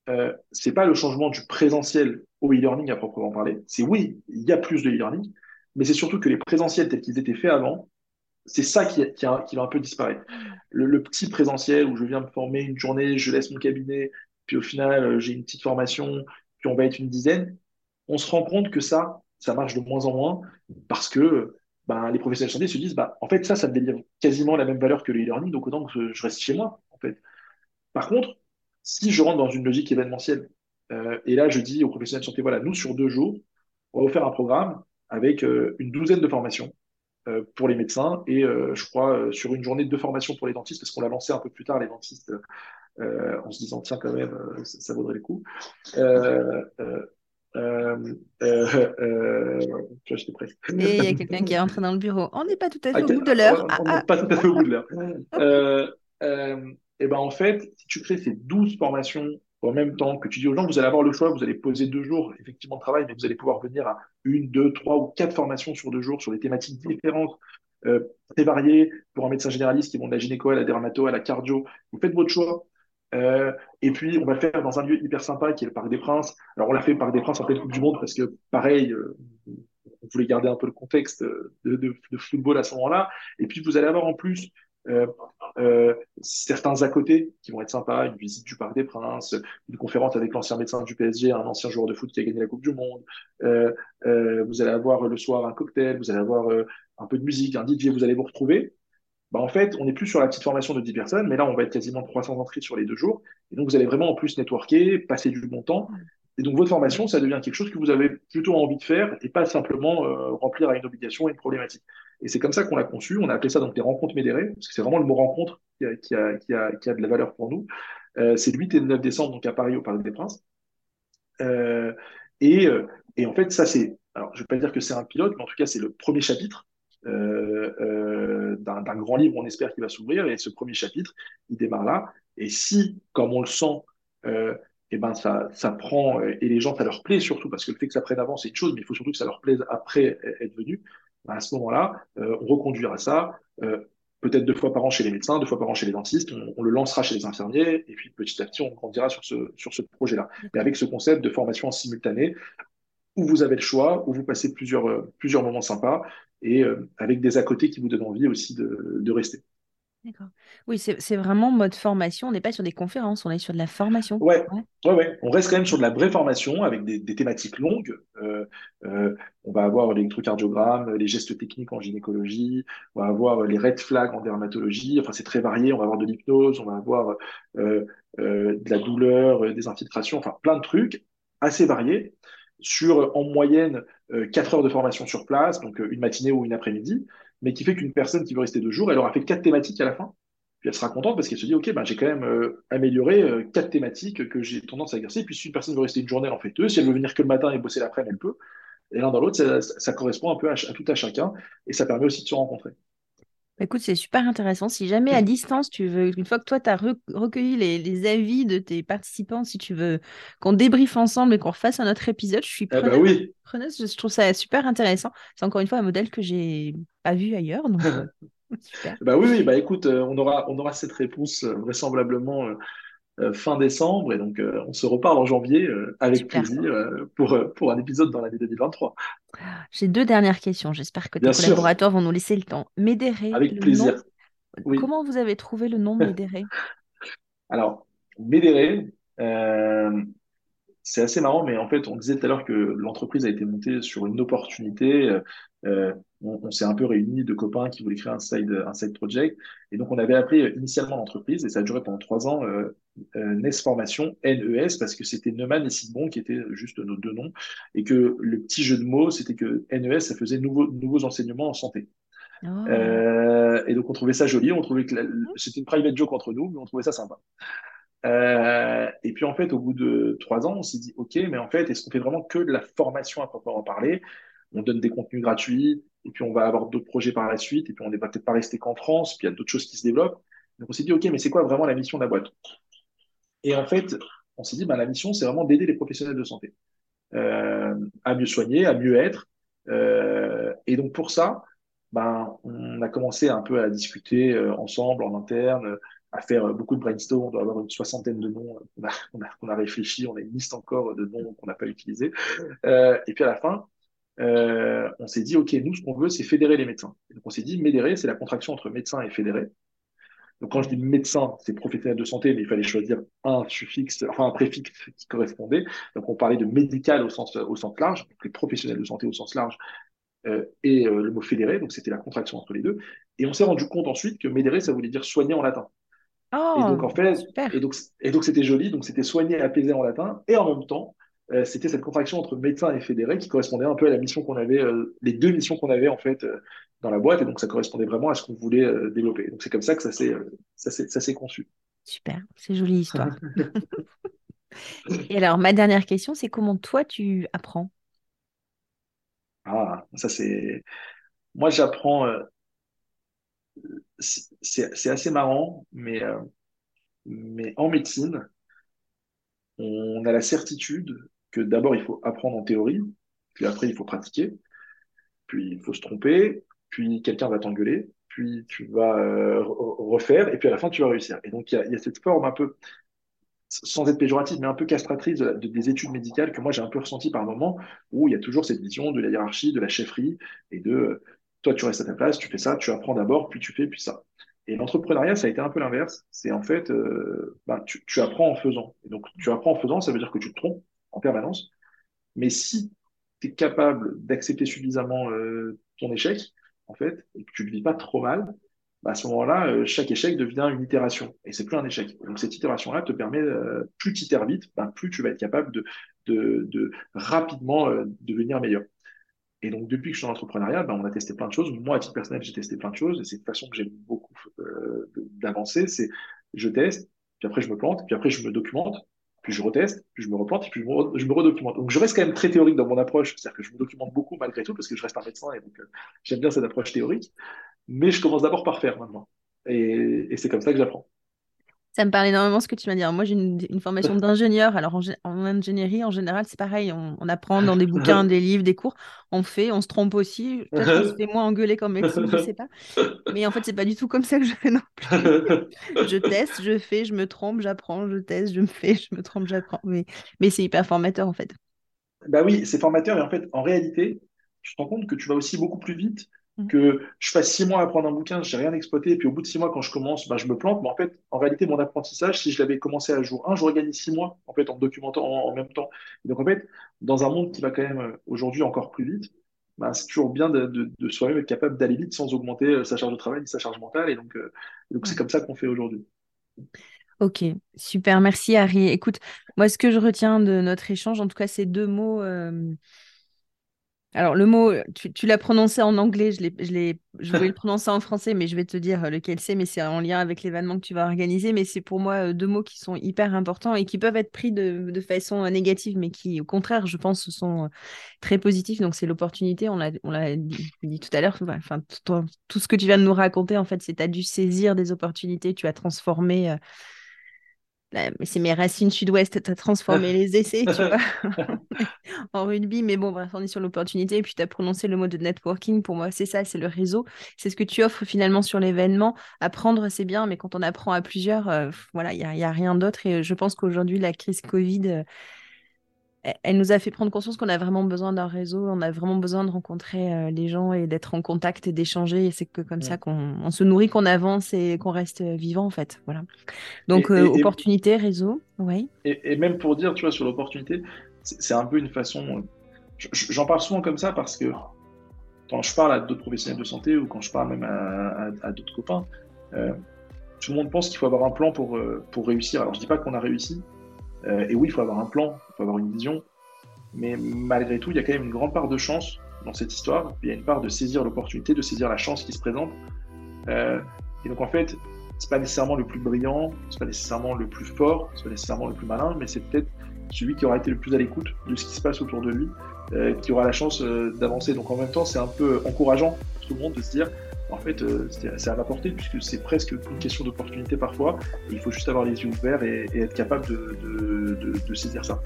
euh, c'est pas le changement du présentiel au e-learning à proprement parler. C'est oui, il y a plus de e-learning, mais c'est surtout que les présentiels tels qu'ils étaient faits avant, c'est ça qui, qui, va un peu disparaître. Le, le, petit présentiel où je viens me former une journée, je laisse mon cabinet, puis au final, euh, j'ai une petite formation, puis on va être une dizaine, on se rend compte que ça, ça marche de moins en moins parce que ben, les professionnels de santé se disent, bah, en fait, ça, ça me délivre quasiment la même valeur que le e-learning, donc autant que je reste chez moi, en fait. Par contre, si je rentre dans une logique événementielle, euh, et là, je dis aux professionnels de santé, voilà, nous, sur deux jours, on va vous faire un programme avec euh, une douzaine de formations pour les médecins et je crois sur une journée de formations pour les dentistes, parce qu'on l'a lancé un peu plus tard, les dentistes euh, en se disant tiens quand même euh, ça, vaudrait le coup. Euh, j'étais prêt. Et il y a quelqu'un qui est entré dans le bureau. On n'est pas tout à fait au bout de l'heure. On n'est ah, pas tout à fait au bout de l'heure. et ben en fait, si tu crées ces 12 formations en même temps, que tu dis aux gens, vous allez avoir le choix, vous allez poser deux jours effectivement de travail, mais vous allez pouvoir venir à une, deux, trois ou quatre formations sur deux jours sur des thématiques différentes, euh, très variées. Pour un médecin généraliste qui vont de la gynéco à la dermato à la cardio, vous faites votre choix. Euh, et puis, on va le faire dans un lieu hyper sympa qui est le Parc des Princes. Alors, on l'a fait Parc des Princes en pleine Coupe du Monde parce que, pareil, euh, on voulait garder un peu le contexte de, football à ce moment-là. Et puis, vous allez avoir en plus euh, euh, certains à côté qui vont être sympas, une visite du Parc des Princes, une conférence avec l'ancien médecin du PSG, un ancien joueur de foot qui a gagné la Coupe du Monde. Vous allez avoir le soir un cocktail, vous allez avoir un peu de musique, un DJ, vous allez vous retrouver bah, en fait, on n'est plus sur la petite formation de 10 personnes, mais là, on va être quasiment 300 entrées sur les deux jours. Et donc, vous allez vraiment en plus networker, passer du bon temps. Et donc, votre formation, ça devient quelque chose que vous avez plutôt envie de faire et pas simplement euh, remplir à une obligation et une problématique. Et c'est comme ça qu'on l'a conçu. On a appelé ça donc les rencontres médérées, parce que c'est vraiment le mot rencontre qui a, de la valeur pour nous. Euh, c'est le 8 et le 9 décembre, donc à Paris, au Parc des Princes. Euh, et, en fait, ça, c'est. Alors, je ne vais pas dire que c'est un pilote, mais en tout cas, c'est le premier chapitre d'un grand livre, on espère qu'il va s'ouvrir. Et ce premier chapitre, il démarre là. Et si, comme on le sent, euh, et eh ben ça, ça prend et les gens, ça leur plaît surtout parce que le fait que ça prenne avant, c'est une chose, mais il faut surtout que ça leur plaise après être venu. Ben à ce moment-là, on reconduira ça peut-être deux fois par an chez les médecins, deux fois par an chez les dentistes, on, le lancera chez les infirmiers, et puis petit à petit, on grandira sur ce, sur ce projet-là. Mais avec ce concept de formation en simultané, où vous avez le choix, où vous passez plusieurs, euh, plusieurs moments sympas, et euh, avec des à côté qui vous donnent envie aussi de, de rester. D'accord. Oui, c'est vraiment mode formation. On n'est pas sur des conférences, on est sur de la formation. Ouais, ouais, ouais. On reste quand même sur de la vraie formation avec des, des thématiques longues. Euh, euh, on va avoir l'électrocardiogramme, les gestes techniques en gynécologie, on va avoir les red flags en dermatologie. Enfin, c'est très varié. On va avoir de l'hypnose, on va avoir euh, de la douleur, des infiltrations, enfin plein de trucs assez variés sur en moyenne 4 heures de formation sur place, donc une matinée ou une après-midi mais qui fait qu'une personne qui veut rester deux jours, elle aura fait quatre thématiques à la fin. Puis elle sera contente parce qu'elle se dit, OK, ben, j'ai quand même euh, amélioré euh, quatre thématiques que j'ai tendance à exercer. Puis si une personne veut rester une journée, elle en fait deux. Si elle veut venir que le matin et bosser l'après-midi, elle peut. Et l'un dans l'autre, ça, correspond un peu à, tout à chacun. Et ça permet aussi de se rencontrer. Écoute, c'est super intéressant. Si jamais à distance, tu veux, une fois que toi, tu as recueilli les, avis de tes participants, si tu veux qu'on débriefe ensemble et qu'on refasse un autre épisode, je suis eh ben preneuse. oui. Je trouve ça super intéressant. C'est encore une fois un modèle que j'ai pas vu ailleurs. Donc, euh, Bah oui, oui, bah écoute, euh, on aura, on aura cette réponse euh, vraisemblablement fin décembre et donc on se reparle en janvier avec plaisir pour, pour un épisode dans l'année 2023. J'ai deux dernières questions. J'espère que tes collaborateurs vont nous laisser le temps. Médéré. Avec plaisir. Comment vous avez trouvé le nom Médéré? Alors, Médéré, c'est assez marrant, mais en fait, on disait tout à l'heure que l'entreprise a été montée sur une opportunité. Euh, euh on, s'est un peu réunis de copains qui voulaient créer un side, un side project. Et donc, on avait appelé initialement l'entreprise, et ça a duré pendant trois ans, euh, euh NES Formation, NES, parce que c'était Neumann et Sidbon qui étaient juste nos deux noms. Et que le petit jeu de mots, c'était que NES, ça faisait nouveaux, nouveaux enseignements en santé. Oh. Euh, et donc, on trouvait ça joli. On trouvait que c'était une private joke entre nous, mais on trouvait ça sympa. Euh, et puis en fait, au bout de trois ans, on s'est dit, OK, mais en fait, est-ce qu'on fait vraiment que de la formation à proprement parler? On donne des contenus gratuits, et puis on va avoir d'autres projets par la suite, et puis on n'est peut-être pas resté qu'en France, puis il y a d'autres choses qui se développent. Donc on s'est dit, OK, mais c'est quoi vraiment la mission de la boîte? Et en fait, on s'est dit, ben, la mission, c'est vraiment d'aider les professionnels de santé euh, à mieux soigner, à mieux être. Euh, et donc pour ça, ben, on a commencé un peu à discuter euh, ensemble, en interne, à faire beaucoup de brainstorm. On doit avoir une soixantaine de noms qu'on a, a, réfléchi. On a une liste encore de noms qu'on n'a pas utilisés. Euh, et puis à la fin, euh, on s'est dit, OK, nous, ce qu'on veut, c'est fédérer les médecins. donc on s'est dit, médérer, c'est la contraction entre médecin et fédéré. Donc quand je dis médecin, c'est professionnel de santé, mais il fallait choisir un suffixe, enfin un préfixe qui correspondait. Donc on parlait de médical au sens, au sens large, donc les professionnels de santé au sens large, euh, et euh, le mot fédéré, donc c'était la contraction entre les deux. Et on s'est rendu compte ensuite que médérer, ça voulait dire soigner en latin et donc, oh, en fait, et donc, et donc c'était joli, donc c'était soigner et apaiser en latin, et en même temps, euh, c'était cette contraction entre médecin et fédéré qui correspondait un peu à la mission qu'on avait, euh, les deux missions qu'on avait en fait euh, dans la boîte, et donc ça correspondait vraiment à ce qu'on voulait développer. Donc c'est comme ça que ça s'est, ça s'est, conçu. Super, c'est jolie histoire. et alors, ma dernière question, c'est comment toi tu apprends? Ah, ça c'est. Moi, j'apprends c'est assez marrant, mais, euh, mais en médecine, on a la certitude que d'abord, il faut apprendre en théorie, puis après, il faut pratiquer, puis il faut se tromper, puis quelqu'un va t'engueuler, puis tu vas euh, refaire, et puis à la fin, tu vas réussir. Et donc, il y a, cette forme un peu, sans être péjorative, mais un peu castratrice de, des études médicales que moi, j'ai un peu ressenti par moment, où il y a toujours cette vision de la hiérarchie, de la chefferie, et de toi, tu restes à ta place, tu fais ça, tu apprends d'abord, puis tu fais, puis ça. Et l'entrepreneuriat, ça a été un peu l'inverse. C'est en fait, bah, tu, tu, apprends en faisant. Et donc, tu apprends en faisant, ça veut dire que tu te trompes en permanence. Mais si tu es capable d'accepter suffisamment euh, ton échec, en fait, et que tu ne le vis pas trop mal, bah, à ce moment-là, euh, chaque échec devient une itération. Et c'est plus un échec. Donc, cette itération-là te permet, euh, plus tu itères vite, bah, plus tu vas être capable de, de, de rapidement devenir meilleur. Et donc, depuis que je suis dans l'entrepreneuriat, ben, on a testé plein de choses. Moi, à titre personnel, j'ai testé plein de choses. Et c'est une façon que j'aime beaucoup euh, d'avancer. C'est je teste, puis après je me plante, puis après je me documente, puis je reteste, puis je me replante, puis je me, redocumente. Donc, je reste quand même très théorique dans mon approche. C'est-à-dire que je me documente beaucoup malgré tout parce que je reste un médecin et donc euh, j'aime bien cette approche théorique. Mais je commence d'abord par faire maintenant. Et c'est comme ça que j'apprends. Ça me parle énormément ce que tu vas dire. Moi, j'ai une, formation d'ingénieur. Alors, en, ingénierie, en général, c'est pareil. On, apprend dans des bouquins, des livres, des cours. On fait, on se trompe aussi. Peut-être qu'on se fait moins engueuler qu'en médecine, je ne sais pas. Mais en fait, c'est pas du tout comme ça que je fais non plus. je teste, je fais, je me trompe, j'apprends, je teste, je me fais, je me trompe, j'apprends. Mais, mais c'est hyper formateur, en fait. Bah oui, c'est formateur. Et en fait, en réalité, tu te rends compte que tu vas aussi beaucoup plus vite. Que je fasse six mois à apprendre un bouquin, je n'ai rien exploité, et puis au bout de six mois, quand je commence, bah, je me plante. Mais en fait, en réalité, mon apprentissage, si je l'avais commencé à jour 1, j'aurais gagné six mois en fait en me documentant en, même temps. donc en fait, dans un monde qui va quand même euh, aujourd'hui encore plus vite, bah, c'est toujours bien de, de, soi-même être capable d'aller vite sans augmenter euh, sa charge de travail, sa charge mentale. Et donc, euh, donc c'est comme ça qu'on fait aujourd'hui. Ok, super, merci Harry. Écoute, moi ce que je retiens de notre échange, en tout cas ces deux mots, alors, le mot, tu, l'as prononcé en anglais, je, je, je voulais le prononcer en français, mais je vais te dire lequel c'est, mais c'est en lien avec l'événement que tu vas organiser. Mais c'est pour moi euh, deux mots qui sont hyper importants et qui peuvent être pris de, façon euh, négative, mais qui, au contraire, je pense, sont euh, très positifs. Donc, c'est l'opportunité, on l'a dit, dit, tout à l'heure, enfin, tout, ce que tu viens de nous raconter, en fait, c'est tu as dû saisir des opportunités, tu as transformé c'est mes racines sud-ouest, tu as transformé les essais, tu vois, en rugby. Mais bon, bref, on est sur l'opportunité. Et puis, tu as prononcé le mot de networking. Pour moi, c'est ça, c'est le réseau. C'est ce que tu offres finalement sur l'événement. Apprendre, c'est bien, mais quand on apprend à plusieurs, euh, voilà, il n'y a, y a, rien d'autre. Et je pense qu'aujourd'hui, la crise Covid, euh, elle nous a fait prendre conscience qu'on a vraiment besoin d'un réseau, on a vraiment besoin de rencontrer euh, les gens et d'être en contact et d'échanger. Et c'est que comme ça qu'on se nourrit, qu'on avance et qu'on reste vivant, en fait. Voilà. Donc, euh, opportunité, réseau, oui. Et, même pour dire, tu vois, sur l'opportunité, c'est un peu une façon. J'en parle souvent comme ça parce que quand je parle à d'autres professionnels de santé ou quand je parle même à, d'autres copains, euh, tout le monde pense qu'il faut avoir un plan pour, pour réussir. Alors, je dis pas qu'on a réussi, euh, et oui, il faut avoir un plan, il faut avoir une vision. Mais malgré tout, il y a quand même une grande part de chance dans cette histoire. Il y a une part de saisir l'opportunité, de saisir la chance qui se présente. Euh, et donc en fait, c'est pas nécessairement le plus brillant, c'est pas nécessairement le plus fort, c'est pas nécessairement le plus malin, mais c'est peut-être celui qui aura été le plus à l'écoute de ce qui se passe autour de lui, euh, qui aura la chance d'avancer. Donc en même temps, c'est un peu encourageant pour tout le monde de se dire en fait, euh, c'est à la portée puisque c'est presque une question d'opportunité parfois. il faut juste avoir les yeux ouverts et, être capable de saisir ça.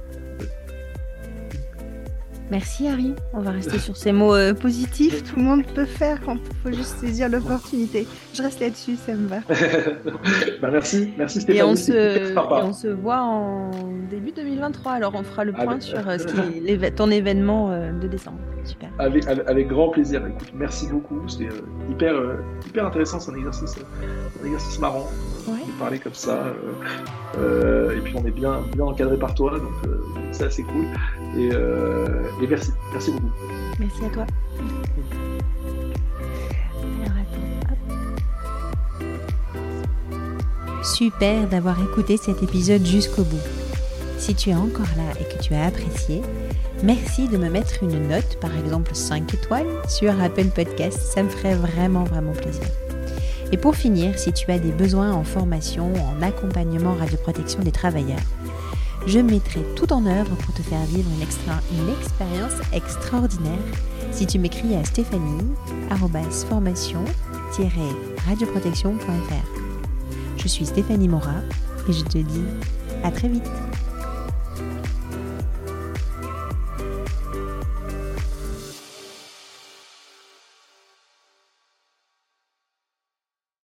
Merci Harry. On va rester sur ces mots euh, positifs. Tout le monde peut faire quand il faut juste saisir l'opportunité. Je reste là-dessus, ça me va. bah merci, merci Stéphanie. Et on, se, on se voit en début 2023. Alors on fera le point sur euh, ce ton événement euh, de décembre. Super. Avec, grand plaisir. Écoute, merci beaucoup. C'était hyper, hyper intéressant. C'est un exercice, un exercice marrant de parler comme ça. et puis on est bien, bien encadré par toi, donc c'est assez cool. Et, et merci. Merci beaucoup. Merci à toi. Super d'avoir écouté cet épisode jusqu'au bout. Si tu es encore là et que tu as apprécié, merci de me mettre une note, par exemple 5 étoiles, sur Apple Podcast. Ça me ferait vraiment, vraiment plaisir. Et pour finir, si tu as des besoins en formation, en accompagnement radioprotection des travailleurs, je mettrai tout en œuvre pour te faire vivre une, une expérience extraordinaire si tu m'écris à stéphanie-formation-radioprotection.fr. Je suis Stéphanie Mora et je te dis à très vite.